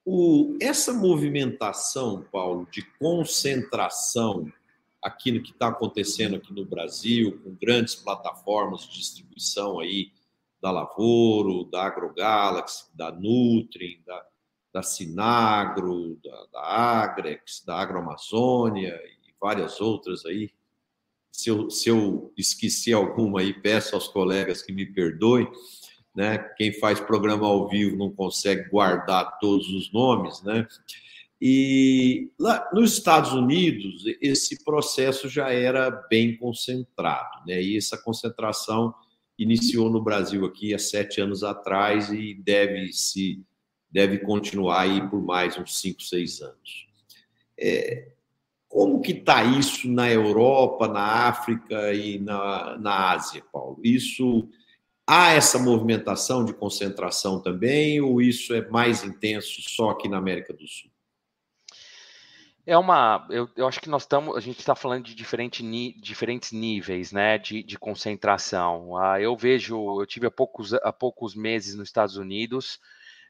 O, essa movimentação, Paulo, de concentração aqui no que está acontecendo aqui no Brasil, com grandes plataformas de distribuição aí da Lavoro, da AgroGalaxy, da Nutri, da, da Sinagro, da, da Agrex, da Agroamazônia e várias outras aí. Se eu, se eu esqueci alguma aí, peço aos colegas que me perdoem. Né? Quem faz programa ao vivo não consegue guardar todos os nomes, né? E lá nos Estados Unidos, esse processo já era bem concentrado, né? E essa concentração iniciou no Brasil aqui há sete anos atrás e deve se deve continuar aí por mais uns cinco, seis anos. É, como que está isso na Europa, na África e na, na Ásia, Paulo? Isso há essa movimentação de concentração também ou isso é mais intenso só aqui na América do Sul? É uma. Eu, eu acho que nós estamos. A gente está falando de diferente, ni, diferentes níveis né, de, de concentração. Ah, eu vejo, eu tive há poucos, há poucos meses nos Estados Unidos.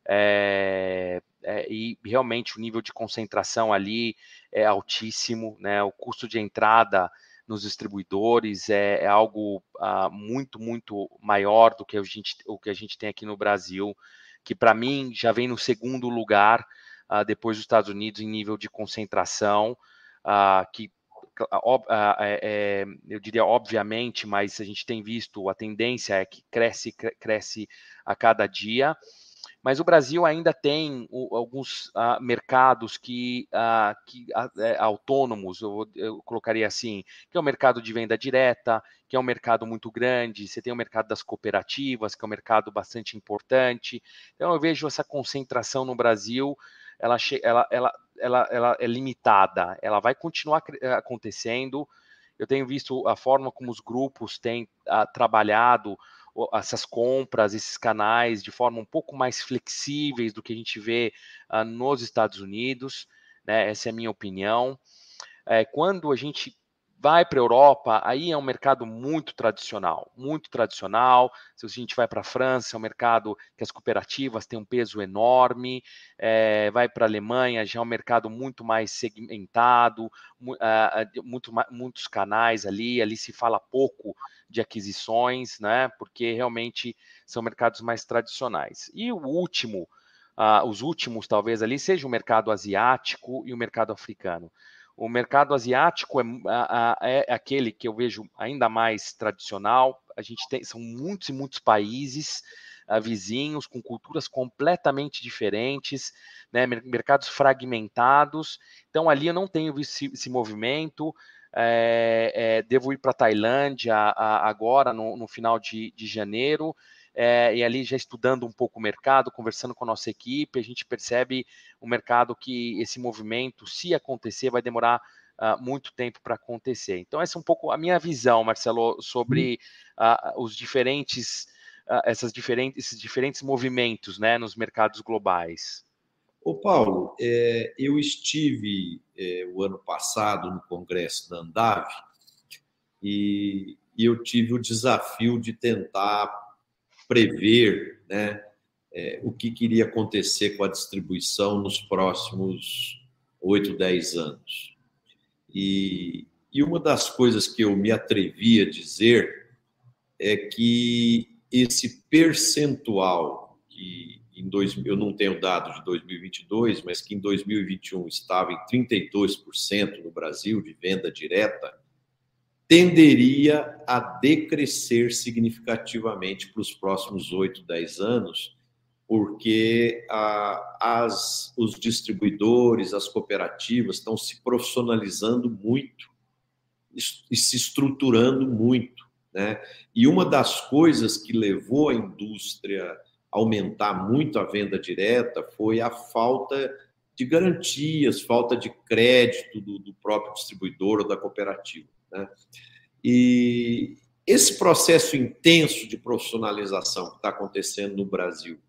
É, é, e realmente o nível de concentração ali é altíssimo, né? O custo de entrada nos distribuidores é, é algo ah, muito, muito maior do que a gente, o que a gente tem aqui no Brasil, que para mim já vem no segundo lugar uh, depois dos Estados Unidos em nível de concentração, uh, que uh, é, eu diria obviamente, mas a gente tem visto a tendência é que cresce, cresce a cada dia. Mas o Brasil ainda tem o, alguns mercados que, que uh, autônomos, eu, eu, colocaria assim, que é o mercado de venda direta, que é um mercado muito grande, você tem o mercado das cooperativas, que é um mercado bastante importante. Então eu vejo essa concentração no Brasil ela, ela, ela, ela, ela é limitada, ela vai continuar eh, acontecendo. Eu tenho visto a forma como os grupos têm a, ah, trabalhado essas compras, esses canais de forma um pouco mais flexíveis do que a gente vê uh, nos Estados Unidos, né? Essa é a minha opinião. É, quando a gente vai para a Europa, aí é um mercado muito tradicional, muito tradicional. Se a gente vai para a França, é um mercado que as cooperativas têm um peso enorme. É, vai para a Alemanha, já é um mercado muito mais segmentado, uh, muito, muitos canais ali. Ali se fala pouco de aquisições, né? Porque realmente são mercados mais tradicionais. E o último, uh, os últimos talvez ali seja o mercado asiático e o mercado africano. O mercado asiático é, é, aquele que eu vejo ainda mais tradicional. A gente tem, são muitos e muitos países uh, vizinhos com culturas completamente diferentes, né, mercados fragmentados. Então ali eu não tenho visto esse, esse movimento. É, é, devo ir para a Tailândia agora no, no, final de, de janeiro é, e ali já estudando um pouco o mercado, conversando com a nossa equipe, a gente percebe o mercado que esse movimento, se acontecer, vai demorar uh, muito tempo para acontecer. Então, essa é um pouco a minha visão, Marcelo, sobre uh, os diferentes, uh, essas diferentes, esses diferentes movimentos né, nos mercados globais. Ô Paulo, é, eu estive é, o ano passado no congresso da Andave e, e eu tive o desafio de tentar prever né, é, o que queria acontecer com a distribuição nos próximos 8, 10 anos. E, e uma das coisas que eu me atrevi a dizer é que esse percentual que em dois, eu não tenho dados de 2022, mas que em 2021 estava em 32% no Brasil de venda direta, tenderia a decrescer significativamente para os próximos 8, 10 anos, porque ah, as, os distribuidores, as cooperativas estão se profissionalizando muito e se estruturando muito. Né? E uma das coisas que levou a indústria a aumentar muito a venda direta foi a falta de garantias, falta de crédito do, do próprio distribuidor ou da cooperativa. Né? E esse processo intenso de profissionalização que está acontecendo no Brasil,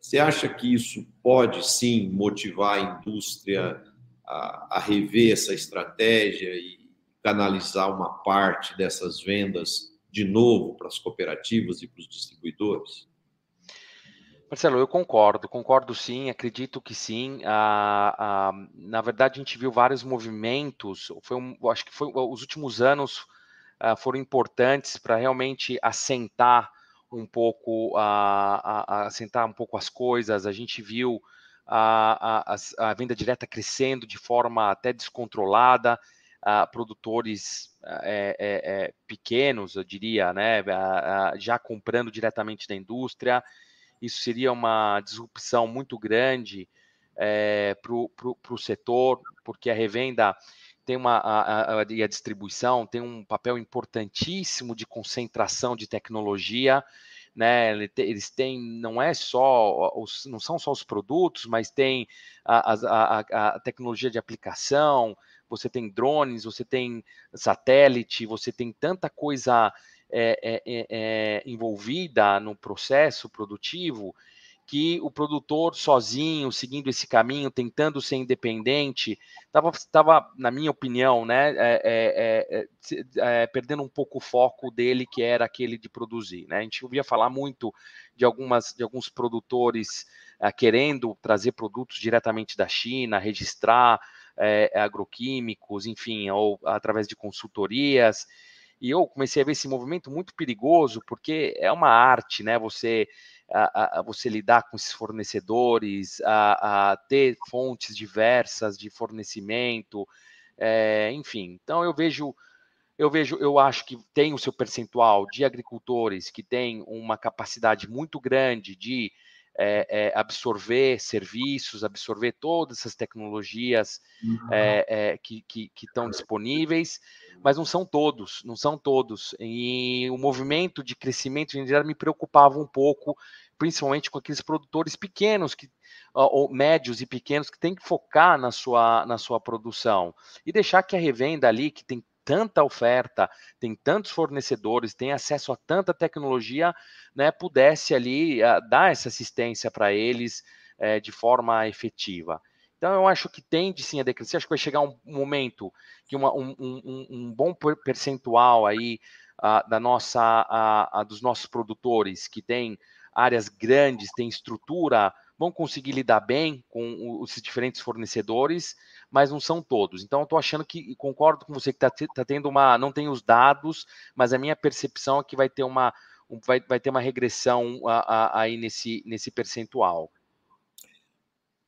você acha que isso pode sim motivar a indústria a, a rever essa estratégia e canalizar uma parte dessas vendas de novo para as cooperativas e para os distribuidores? Marcelo, eu concordo, concordo sim, acredito que sim. Ah, ah, na verdade, a gente viu vários movimentos. Foi um, acho que foi os últimos anos ah, foram importantes para realmente assentar um pouco, assentar um pouco as coisas. A gente viu a, a, a venda direta crescendo de forma até descontrolada. Uh, produtores uh, é, é, pequenos, eu diria, né, já comprando diretamente da indústria, isso seria uma disrupção muito grande é, para o setor, porque a revenda tem uma a, a, e a distribuição tem um papel importantíssimo de concentração de tecnologia, né? Eles têm não é só os, não são só os produtos, mas tem a, a, a tecnologia de aplicação. Você tem drones, você tem satélite, você tem tanta coisa é, é, é, é, envolvida no processo produtivo que o produtor sozinho, seguindo esse caminho, tentando ser independente, estava, na minha opinião, né, é, é, perdendo um pouco o foco dele, que era aquele de produzir. Né? A gente ouvia falar muito de, algumas, de alguns produtores querendo trazer produtos diretamente da China, registrar agroquímicos, enfim, ou através de consultorias. E eu comecei a ver esse movimento muito perigoso, porque é uma arte, né? Você, a, a, você lidar com esses fornecedores, a, a ter fontes diversas de fornecimento, é, enfim. Então eu vejo, eu vejo, eu acho que tem o seu percentual de agricultores que tem uma capacidade muito grande de é, é, absorver serviços, absorver todas essas tecnologias uhum. é, que estão disponíveis mas não são todos, não são todos. E o movimento de crescimento me preocupava um pouco, principalmente com aqueles produtores pequenos, que, ou médios e pequenos, que têm que focar na sua, na sua produção e deixar que a revenda ali, que tem tanta oferta, tem tantos fornecedores, tem acesso a tanta tecnologia, né, pudesse ali uh, dar essa assistência para eles uh, de forma efetiva. Então, eu acho que tende sim a decrescer. Acho que vai chegar um momento que uma, um, um, um, bom percentual aí uh, da nossa, uh, dos nossos produtores que tem áreas grandes, tem estrutura, vão conseguir lidar bem com os diferentes fornecedores, mas não são todos. Então, eu estou achando que, concordo com você que está tá tendo uma, não tem os dados, mas a minha percepção é que vai ter uma, vai, vai ter uma regressão aí nesse, nesse percentual.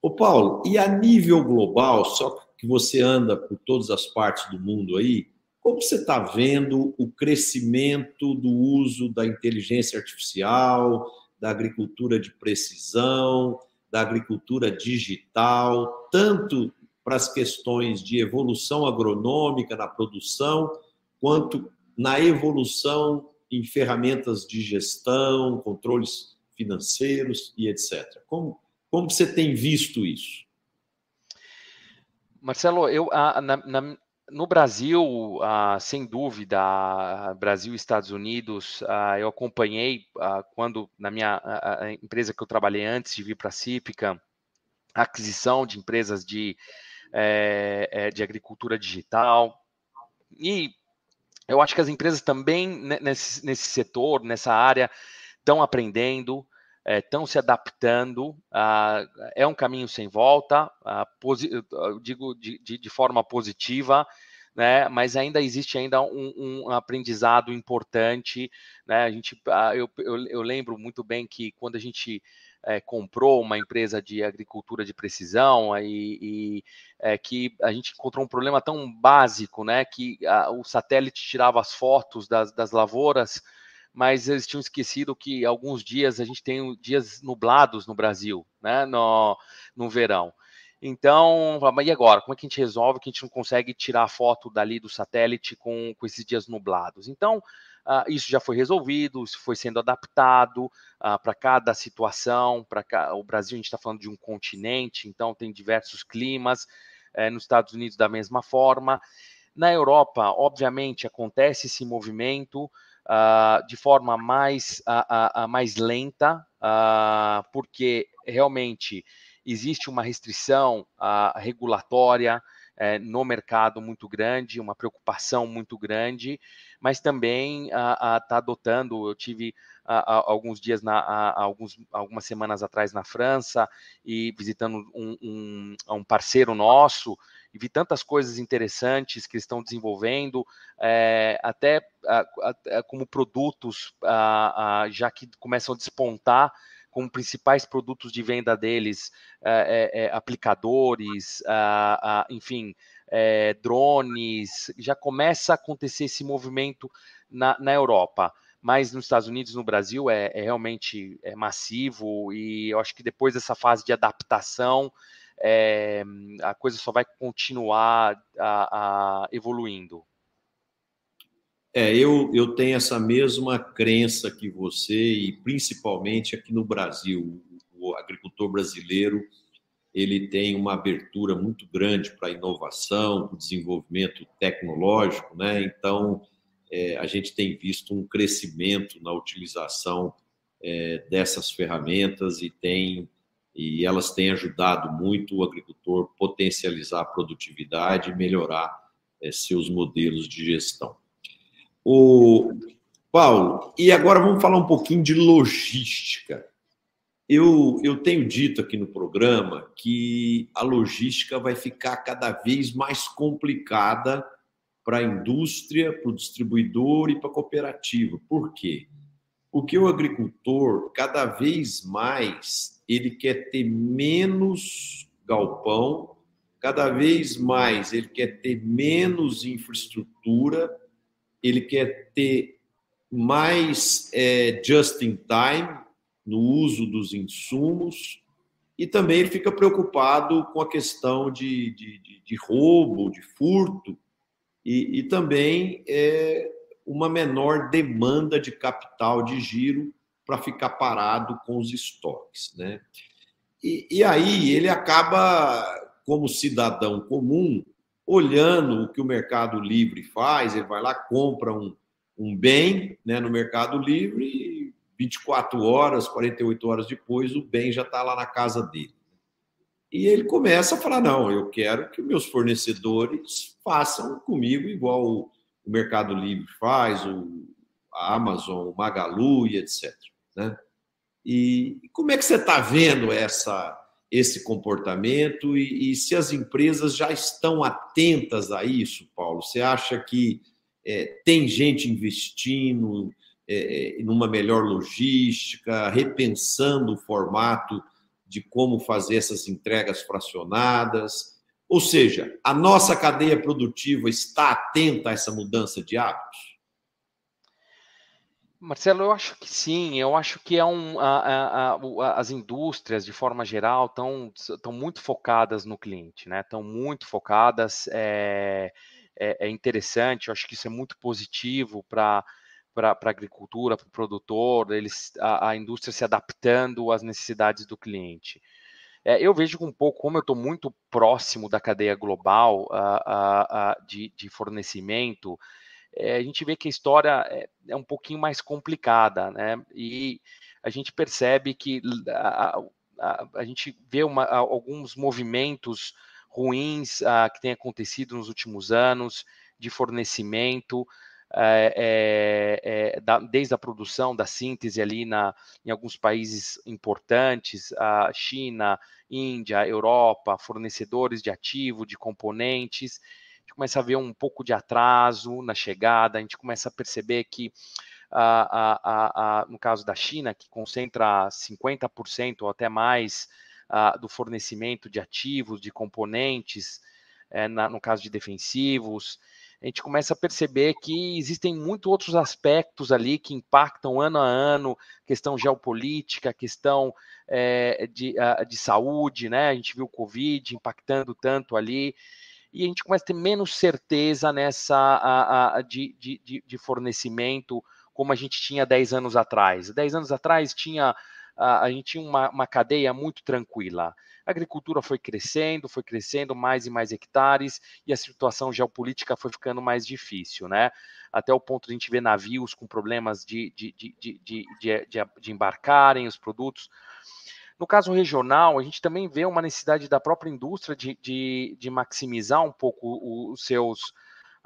Ô Paulo, e a nível global, só que você anda por todas as partes do mundo aí, como você está vendo o crescimento do uso da inteligência artificial, da agricultura de precisão, da agricultura digital, tanto para as questões de evolução agronômica na produção, quanto na evolução em ferramentas de gestão, controles financeiros e etc. Como, como você tem visto isso? Marcelo, eu na, na, no Brasil, sem dúvida, Brasil e Estados Unidos, eu acompanhei quando na minha empresa que eu trabalhei antes de vir para a Cípica, aquisição de empresas de, é, de agricultura digital. E eu acho que as empresas também nesse, nesse setor, nessa área, estão aprendendo estão é, se adaptando, é um caminho sem volta, ah, digo de, de, de, forma positiva, né, mas ainda existe ainda um, um aprendizado importante, né, a gente, ah, eu, eu, eu, lembro muito bem que quando a gente é, comprou uma empresa de agricultura de precisão e, e é, que a gente encontrou um problema tão básico, né, que a, o satélite tirava as fotos das, das lavouras, mas eles tinham esquecido que alguns dias a gente tem dias nublados no Brasil, né, no, no verão. Então, e agora? Como é que a gente resolve que a gente não consegue tirar a foto dali do satélite com, com esses dias nublados? Então, Uh, isso já foi resolvido, isso foi sendo adaptado uh, para cada situação. Para o Brasil, a gente está falando de um continente, então tem diversos climas. Uh, nos Estados Unidos, da mesma forma. Na Europa, obviamente, acontece esse movimento ah, de forma mais, mais lenta, porque realmente existe uma restrição regulatória é, no mercado muito grande, uma preocupação muito grande, mas também está adotando. Eu tive alguns dias, na, alguns, algumas semanas atrás na França e visitando um, um, um parceiro nosso e vi tantas coisas interessantes que estão desenvolvendo, é, até como produtos já que começam a despontar como principais produtos de venda deles, é, é, aplicadores, enfim, drones, já começa a acontecer esse movimento na, na Europa mas nos Estados Unidos, no Brasil, é, é, realmente é massivo e eu acho que depois dessa fase de adaptação, é, a coisa só vai continuar a, a evoluindo. É, eu, eu tenho essa mesma crença que você, e principalmente aqui no Brasil, o agricultor brasileiro ele tem uma abertura muito grande para a inovação, para o desenvolvimento tecnológico, né? Então, é, a gente tem visto um crescimento na utilização é, dessas ferramentas e tem e elas têm ajudado muito o agricultor potencializar a produtividade e melhorar é, seus modelos de gestão. O Paulo, e agora vamos falar um pouquinho de logística. Eu, eu tenho dito aqui no programa que a logística vai ficar cada vez mais complicada para a indústria, para o distribuidor e para a cooperativa. Por quê? Porque o agricultor, cada vez mais, ele quer ter menos galpão, cada vez mais ele quer ter menos infraestrutura ele quer ter mais é, just in time no uso dos insumos e também ele fica preocupado com a questão de, de, de, de roubo, de furto e, e também é, uma menor demanda de capital de giro para ficar parado com os estoques. Né? E, e aí ele acaba, como cidadão comum, olhando o que o Mercado Livre faz, ele vai lá, compra um, um bem né, no Mercado Livre e 24 horas, 48 horas depois, o bem já está lá na casa dele. E ele começa a falar: não, eu quero que meus fornecedores façam comigo igual o, o Mercado Livre faz, o, a Amazon, o Magalu e etc. Né? E como é que você está vendo essa esse comportamento e, e, se as empresas já estão atentas a isso, Paulo? Você acha que é, tem gente investindo é, é, numa melhor logística, repensando o formato de como fazer essas entregas fracionadas? Ou seja, a nossa cadeia produtiva está atenta a essa mudança de hábitos? Marcelo, eu acho que sim. Eu acho que é um, a, a, a, as indústrias, de forma geral, estão muito focadas no cliente, né? Estão muito focadas. É, é, é, interessante. Eu acho que isso é muito positivo para a agricultura, para o produtor, eles, a, a, indústria se adaptando às necessidades do cliente. É, eu vejo um pouco, como eu estou muito próximo da cadeia global de, de fornecimento, é, a gente vê que a história é, é, um pouquinho mais complicada, né? E a gente percebe que a, a, a gente vê uma, alguns movimentos ruins a, que têm acontecido nos últimos anos de fornecimento, é, é, da, desde a produção da síntese ali na, em alguns países importantes, a China, Índia, Europa, fornecedores de ativo, de componentes, começa a ver um pouco de atraso na chegada, a gente começa a perceber que, a, a, a, no caso da China, que concentra 50% ou até mais do fornecimento de ativos, de componentes, é, na, no caso de defensivos, a gente começa a perceber que existem muitos outros aspectos ali que impactam ano a ano, questão geopolítica, questão é, de, de saúde, né? A gente viu o Covid impactando tanto ali, e a gente começa a ter menos certeza nessa a, a, de, de, de fornecimento como a gente tinha 10 anos atrás. 10 anos atrás tinha a, a gente tinha uma, uma cadeia muito tranquila. A agricultura foi crescendo, foi crescendo mais e mais hectares e a situação geopolítica foi ficando mais difícil, né? Até o ponto de a gente ver navios com problemas de, de, de, de, de, de, de embarcarem os produtos. No caso regional, a gente também vê uma necessidade da própria indústria de, de, de maximizar um pouco os seus,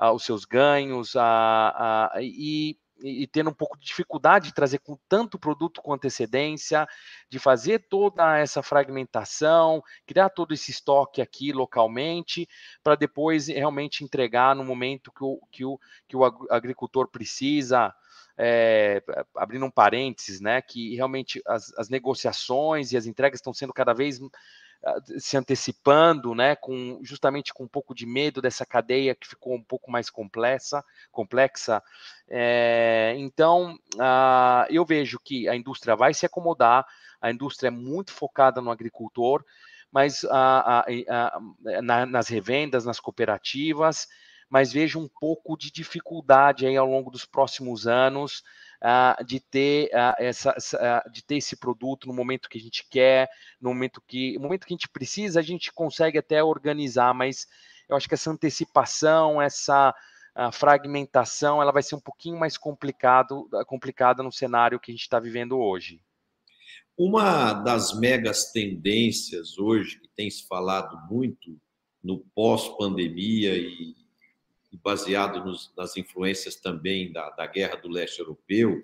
uh, os seus ganhos uh, uh, e e, tendo um pouco de dificuldade de trazer com tanto produto com antecedência, de fazer toda essa fragmentação, criar todo esse estoque aqui localmente, para depois realmente entregar no momento que o, que o, que o agricultor precisa. É, abrindo um parênteses, né, que realmente as, as negociações e as entregas estão sendo cada vez se antecipando, né, com justamente com um pouco de medo dessa cadeia que ficou um pouco mais complexa, complexa. É, então, uh, eu vejo que a indústria vai se acomodar, a indústria é muito focada no agricultor, mas uh, uh, na, nas revendas, nas cooperativas, mas vejo um pouco de dificuldade aí ao longo dos próximos anos uh, de ter uh, essa, uh, de ter esse produto no momento que a gente quer, no momento que, no momento que a gente precisa, a gente consegue até organizar, mas eu acho que essa antecipação, essa fragmentação, ela vai ser um pouquinho mais complicado, complicada no cenário que a gente está vivendo hoje. Uma das megas tendências hoje, que tem se falado muito no pós-pandemia e e baseado nos, nas influências também da, da Guerra do Leste Europeu,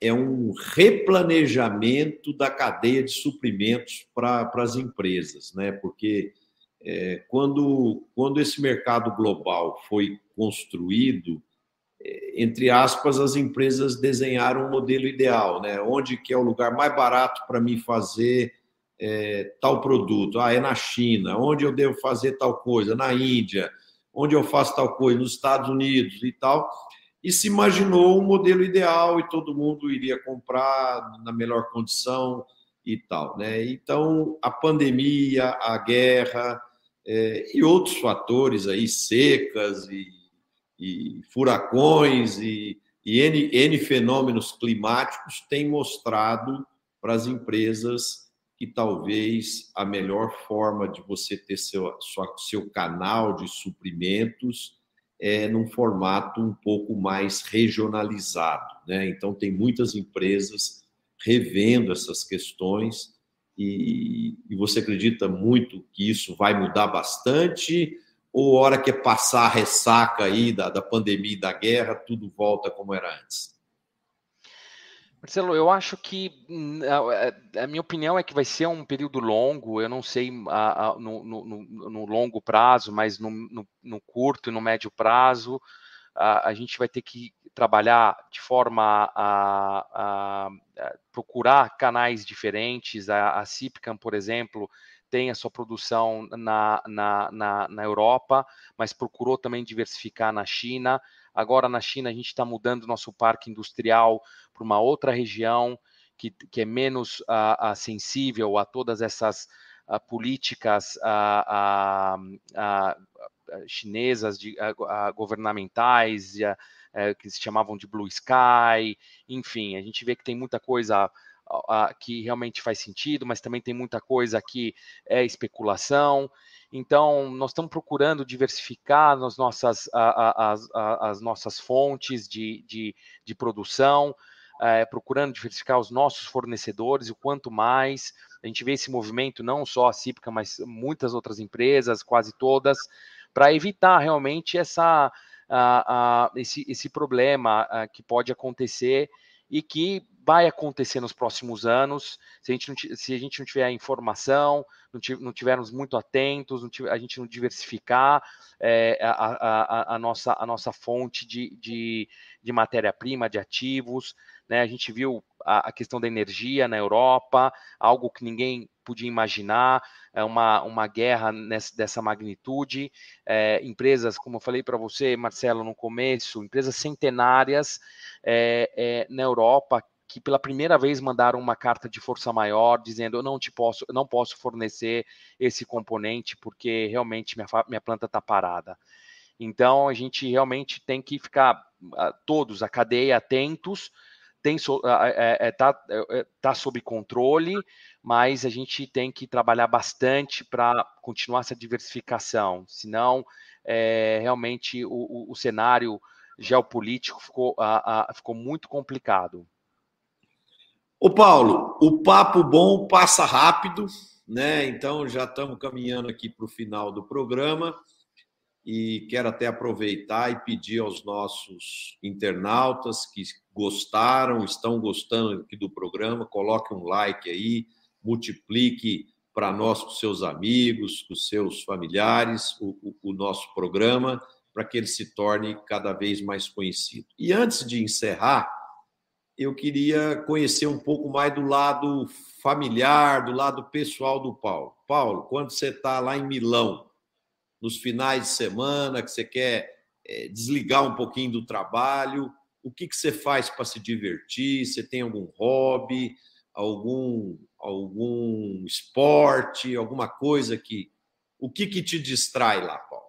é um replanejamento da cadeia de suprimentos para as empresas, né? Porque é, quando, quando esse mercado global foi construído, é, entre aspas, as empresas desenharam um modelo ideal, né? Onde que é o lugar mais barato para mim fazer é, tal produto? Ah, é na China. Onde eu devo fazer tal coisa? Na Índia onde eu faço tal coisa, nos Estados Unidos e tal, e se imaginou um modelo ideal e todo mundo iria comprar na melhor condição e tal, né? Então a pandemia, a guerra é, e outros fatores aí, secas e, e furacões e, e N, N fenômenos climáticos têm mostrado para as empresas que talvez a melhor forma de você ter seu, sua, seu canal de suprimentos é num formato um pouco mais regionalizado. Né? Então, tem muitas empresas revendo essas questões e, e você acredita muito que isso vai mudar bastante ou hora que passar a ressaca aí da, da pandemia e da guerra, tudo volta como era antes? Marcelo, eu acho que hum, a, a, minha opinião é que vai ser um período longo. Eu não sei a, a, no, no, no, longo prazo, mas no, no, curto e no médio prazo, a, gente vai ter que trabalhar de forma a, procurar canais diferentes. A, a Cipcam, por exemplo, tem a sua produção na, na, na, na Europa, mas procurou também diversificar na China. Agora, na China, a gente está mudando nosso parque industrial para uma outra região que, que é menos uh, uh, sensível a todas essas uh, políticas chinesas de, governamentais eh, que se chamavam de Blue Sky. Enfim, a gente vê que tem muita coisa que realmente faz sentido, mas também tem muita coisa que é especulação. Então, nós estamos procurando diversificar as nossas, as, as nossas fontes de, de, de produção, é, procurando diversificar os nossos fornecedores, o quanto mais. A gente vê esse movimento, não só a Cípica, mas muitas outras empresas, quase todas, para evitar realmente essa, esse, esse problema que pode acontecer e que vai acontecer nos próximos anos, se a gente não, se a gente não tiver informação, não, não tivermos muito atentos, não a gente não diversificar é, a, a, a, nossa, a nossa fonte de, de, de matéria-prima, de ativos. Né? A gente viu a, a, questão da energia na Europa, algo que ninguém podia imaginar, é uma, uma guerra nessa, dessa magnitude. É, empresas, como eu falei para você, Marcelo, no começo, empresas centenárias é, é, na Europa que pela primeira vez mandaram uma carta de força maior dizendo eu não te posso, não posso fornecer esse componente porque realmente minha, minha planta está parada. Então a gente realmente tem que ficar todos a cadeia atentos tem é, é, é, tá sob controle, mas a gente tem que trabalhar bastante para continuar essa diversificação, senão é, realmente o, o, o, cenário geopolítico ficou, a, a, ficou muito complicado. Ô Paulo, o papo bom passa rápido, né? Então já estamos caminhando aqui para o final do programa e quero até aproveitar e pedir aos nossos internautas que gostaram, estão gostando aqui do programa, coloque um like aí, multiplique para nós com seus amigos, com seus familiares, o, o, o nosso programa, para que ele se torne cada vez mais conhecido. E antes de encerrar, eu queria conhecer um pouco mais do lado familiar, do lado pessoal do Paulo. Paulo, quando você está lá em Milão, nos finais de semana, que você quer é, desligar um pouquinho do trabalho, o que, que você faz para se divertir? Você tem algum hobby, algum, algum esporte, alguma coisa que. O que, que te distrai lá, Paulo?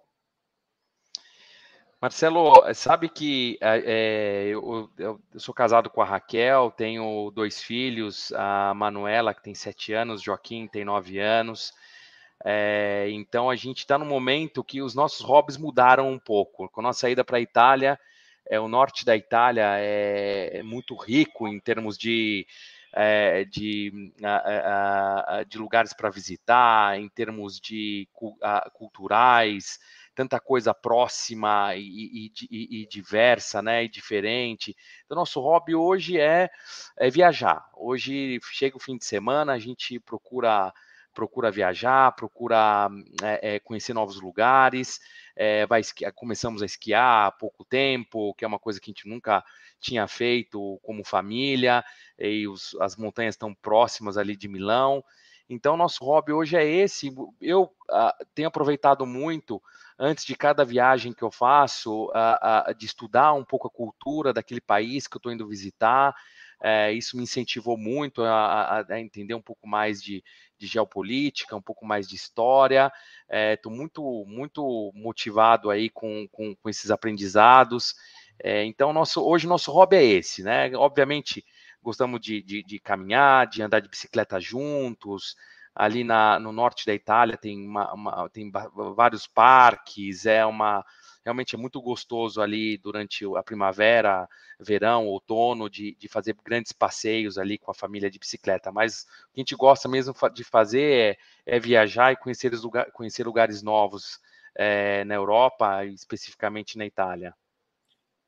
Marcelo, sabe que é, eu, eu, sou casado com a Raquel, tenho dois filhos, a Manuela, que tem sete anos, Joaquim tem nove anos. É, então a gente está no momento que os nossos hobbies mudaram um pouco. Com a nossa saída para a Itália, é, o norte da Itália é, é muito rico em termos de, é, de, de lugares para visitar, em termos de culturais, tanta coisa próxima e, e, e, diversa, né, e diferente. Então, nosso hobby hoje é, é viajar. Hoje chega o fim de semana, a gente procura procura viajar, procura é, conhecer novos lugares, vai esquiar, começamos a esquiar há pouco tempo, que é uma coisa que a gente nunca tinha feito como família, e os, as montanhas estão próximas ali de Milão. Então, nosso hobby hoje é esse. Eu uh, tenho aproveitado muito, antes de cada viagem que eu faço, de estudar um pouco a cultura daquele país que eu estou indo visitar. É, isso me incentivou muito a, a, a, entender um pouco mais de, de geopolítica, um pouco mais de história. Estou é, muito, muito motivado aí com, com, com esses aprendizados. É, então, nosso, hoje nosso hobby é esse, né? Obviamente, gostamos de, de, de caminhar, de andar de bicicleta juntos. Ali na, no norte da Itália tem, uma, uma, tem vários parques, é uma realmente é muito gostoso ali durante a primavera, verão, outono, de, de fazer grandes passeios ali com a família de bicicleta. Mas o que a gente gosta mesmo de fazer é, é viajar e conhecer, lugar, conhecer lugares novos é, na Europa, especificamente na Itália.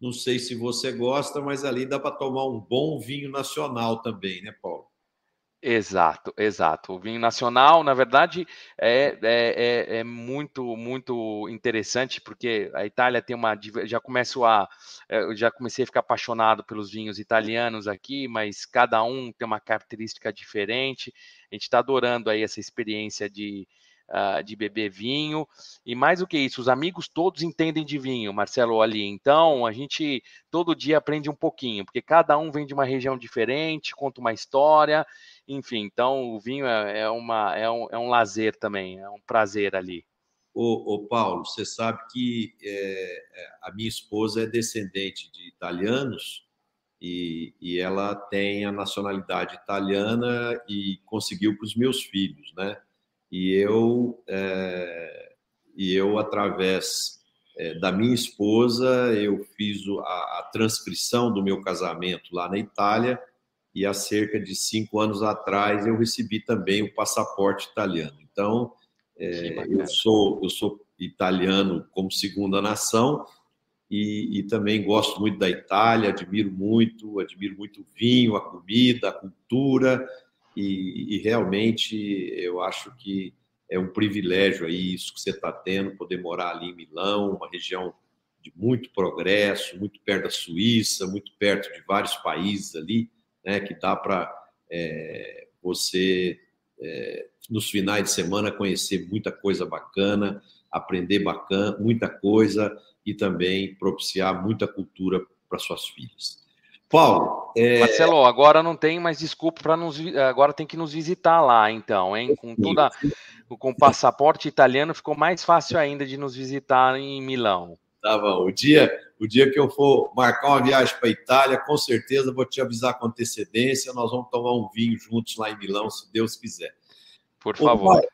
Não sei se você gosta, mas ali dá para tomar um bom vinho nacional também, né, Paulo? Exato, exato. O vinho nacional, na verdade, é, é, é, é, muito, muito interessante, porque a Itália tem uma. Já começo a. Eu já comecei a ficar apaixonado pelos vinhos italianos aqui, mas cada um tem uma característica diferente. A gente está adorando aí essa experiência de, uh, de beber vinho. E mais do que isso, os amigos todos entendem de vinho, Marcelo ali. Então, a gente todo dia aprende um pouquinho, porque cada um vem de uma região diferente, conta uma história. Enfim, então o vinho é, é uma, é, um, é um lazer também, é um prazer ali. Ô, ô Paulo, você sabe que é, é a minha esposa é descendente de italianos e, e ela tem a nacionalidade italiana e conseguiu para os meus filhos, né? E eu é, e eu através é, da minha esposa eu fiz a, a, transcrição do meu casamento lá na Itália. E há cerca de cinco anos atrás eu recebi também o passaporte italiano. Então é, eu sou eu sou italiano como segunda nação e, e, também gosto muito da Itália admiro muito admiro muito o vinho a comida a cultura e, e, realmente eu acho que é um privilégio aí isso que você está tendo, poder morar ali em Milão, uma região de muito progresso, muito perto da Suíça, muito perto de vários países ali, né, que dá para é, você é, nos finais de semana conhecer muita coisa bacana, aprender bacana, muita coisa e também propiciar muita cultura para suas filhas. Paulo, é... Marcelo, agora não tem mais desculpa para nos agora tem que nos visitar lá, então, hein? Com toda com o passaporte italiano ficou mais fácil ainda de nos visitar em Milão. Tá bom. O dia, o dia que eu for marcar uma viagem para a Itália, com certeza vou te avisar com antecedência. Nós vamos tomar um vinho juntos lá em Milão, se Deus quiser. Por favor. pai,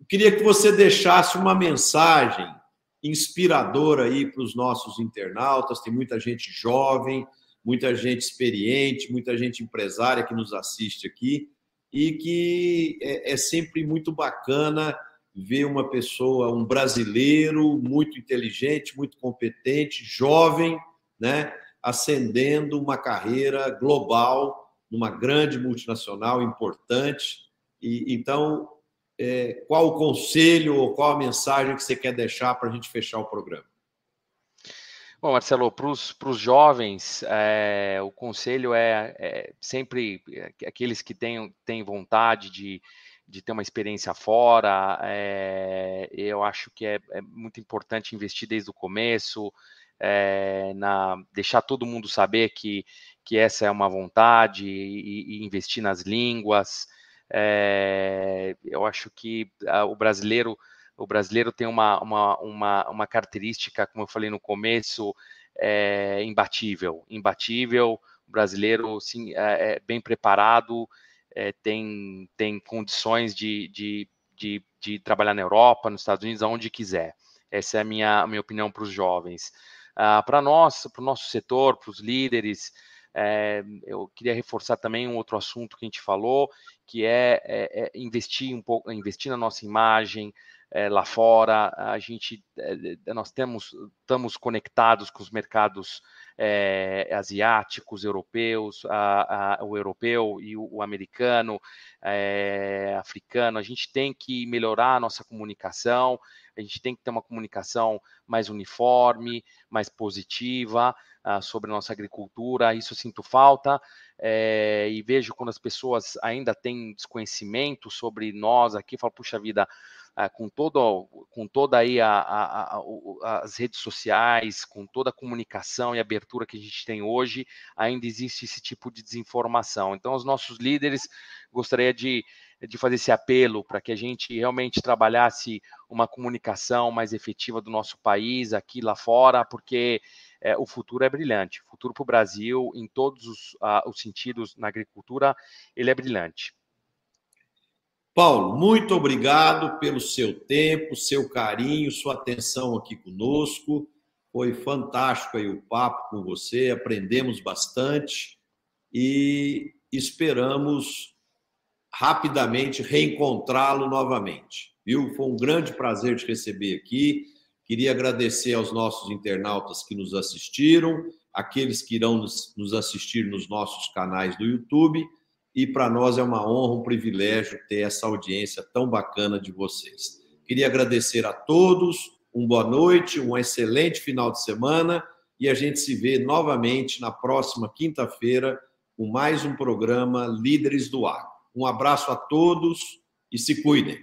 eu queria que você deixasse uma mensagem inspiradora aí para os nossos internautas. Tem muita gente jovem, muita gente experiente, muita gente empresária que nos assiste aqui e que é, é sempre muito bacana ver uma pessoa, um brasileiro muito inteligente, muito competente, jovem, né, ascendendo uma carreira global numa grande multinacional importante. E então, é, qual o conselho ou qual a mensagem que você quer deixar para a gente fechar o programa? Bom, Marcelo, para os jovens, é, o conselho é, é, sempre aqueles que têm, têm vontade de de ter uma experiência fora. É, eu acho que é, é, muito importante investir desde o começo, na, deixar todo mundo saber que, que essa é uma vontade e, e investir nas línguas. eu acho que a, o brasileiro o brasileiro tem uma, uma, uma, uma característica, como eu falei no começo, é, imbatível. Imbatível, o brasileiro sim, é, é bem preparado, é, tem, tem condições de, de, de, de, trabalhar na Europa, nos Estados Unidos, aonde quiser. Essa é a minha, a minha opinião para os jovens. Ah, para nós, para o nosso setor, para os líderes, é, eu queria reforçar também um outro assunto que a gente falou, que é, é, é investir um pouco, investir na nossa imagem, é, lá fora, a gente, é, nós temos, estamos conectados com os mercados é, asiáticos, europeus, a, a, o europeu e o, o americano, é, africano. A gente tem que melhorar a nossa comunicação, a gente tem que ter uma comunicação mais uniforme, mais positiva uh, sobre a nossa agricultura. Isso eu sinto falta é, e vejo quando as pessoas ainda têm desconhecimento sobre nós aqui, falo, puxa vida, ah, com, todo, com toda aí a, a, a, as redes sociais, com toda a comunicação e abertura que a gente tem hoje, ainda existe esse tipo de desinformação. Então, os nossos líderes gostaria de, de fazer esse apelo para que a gente realmente trabalhasse uma comunicação mais efetiva do nosso país aqui lá fora, porque é, o futuro é brilhante. O futuro para o Brasil, em todos os, uh, os sentidos na agricultura, ele é brilhante. Paulo, muito obrigado pelo seu tempo, seu carinho, sua atenção aqui conosco. Foi fantástico aí o papo com você, aprendemos bastante e esperamos rapidamente reencontrá-lo novamente. Viu? Foi um grande prazer te receber aqui. Queria agradecer aos nossos internautas que nos assistiram, aqueles que irão nos assistir nos nossos canais do YouTube e para nós é uma honra, um privilégio ter essa audiência tão bacana de vocês. Queria agradecer a todos, uma boa noite, um excelente final de semana e a gente se vê novamente na próxima quinta-feira com mais um programa Líderes do Ar. Um abraço a todos e se cuidem.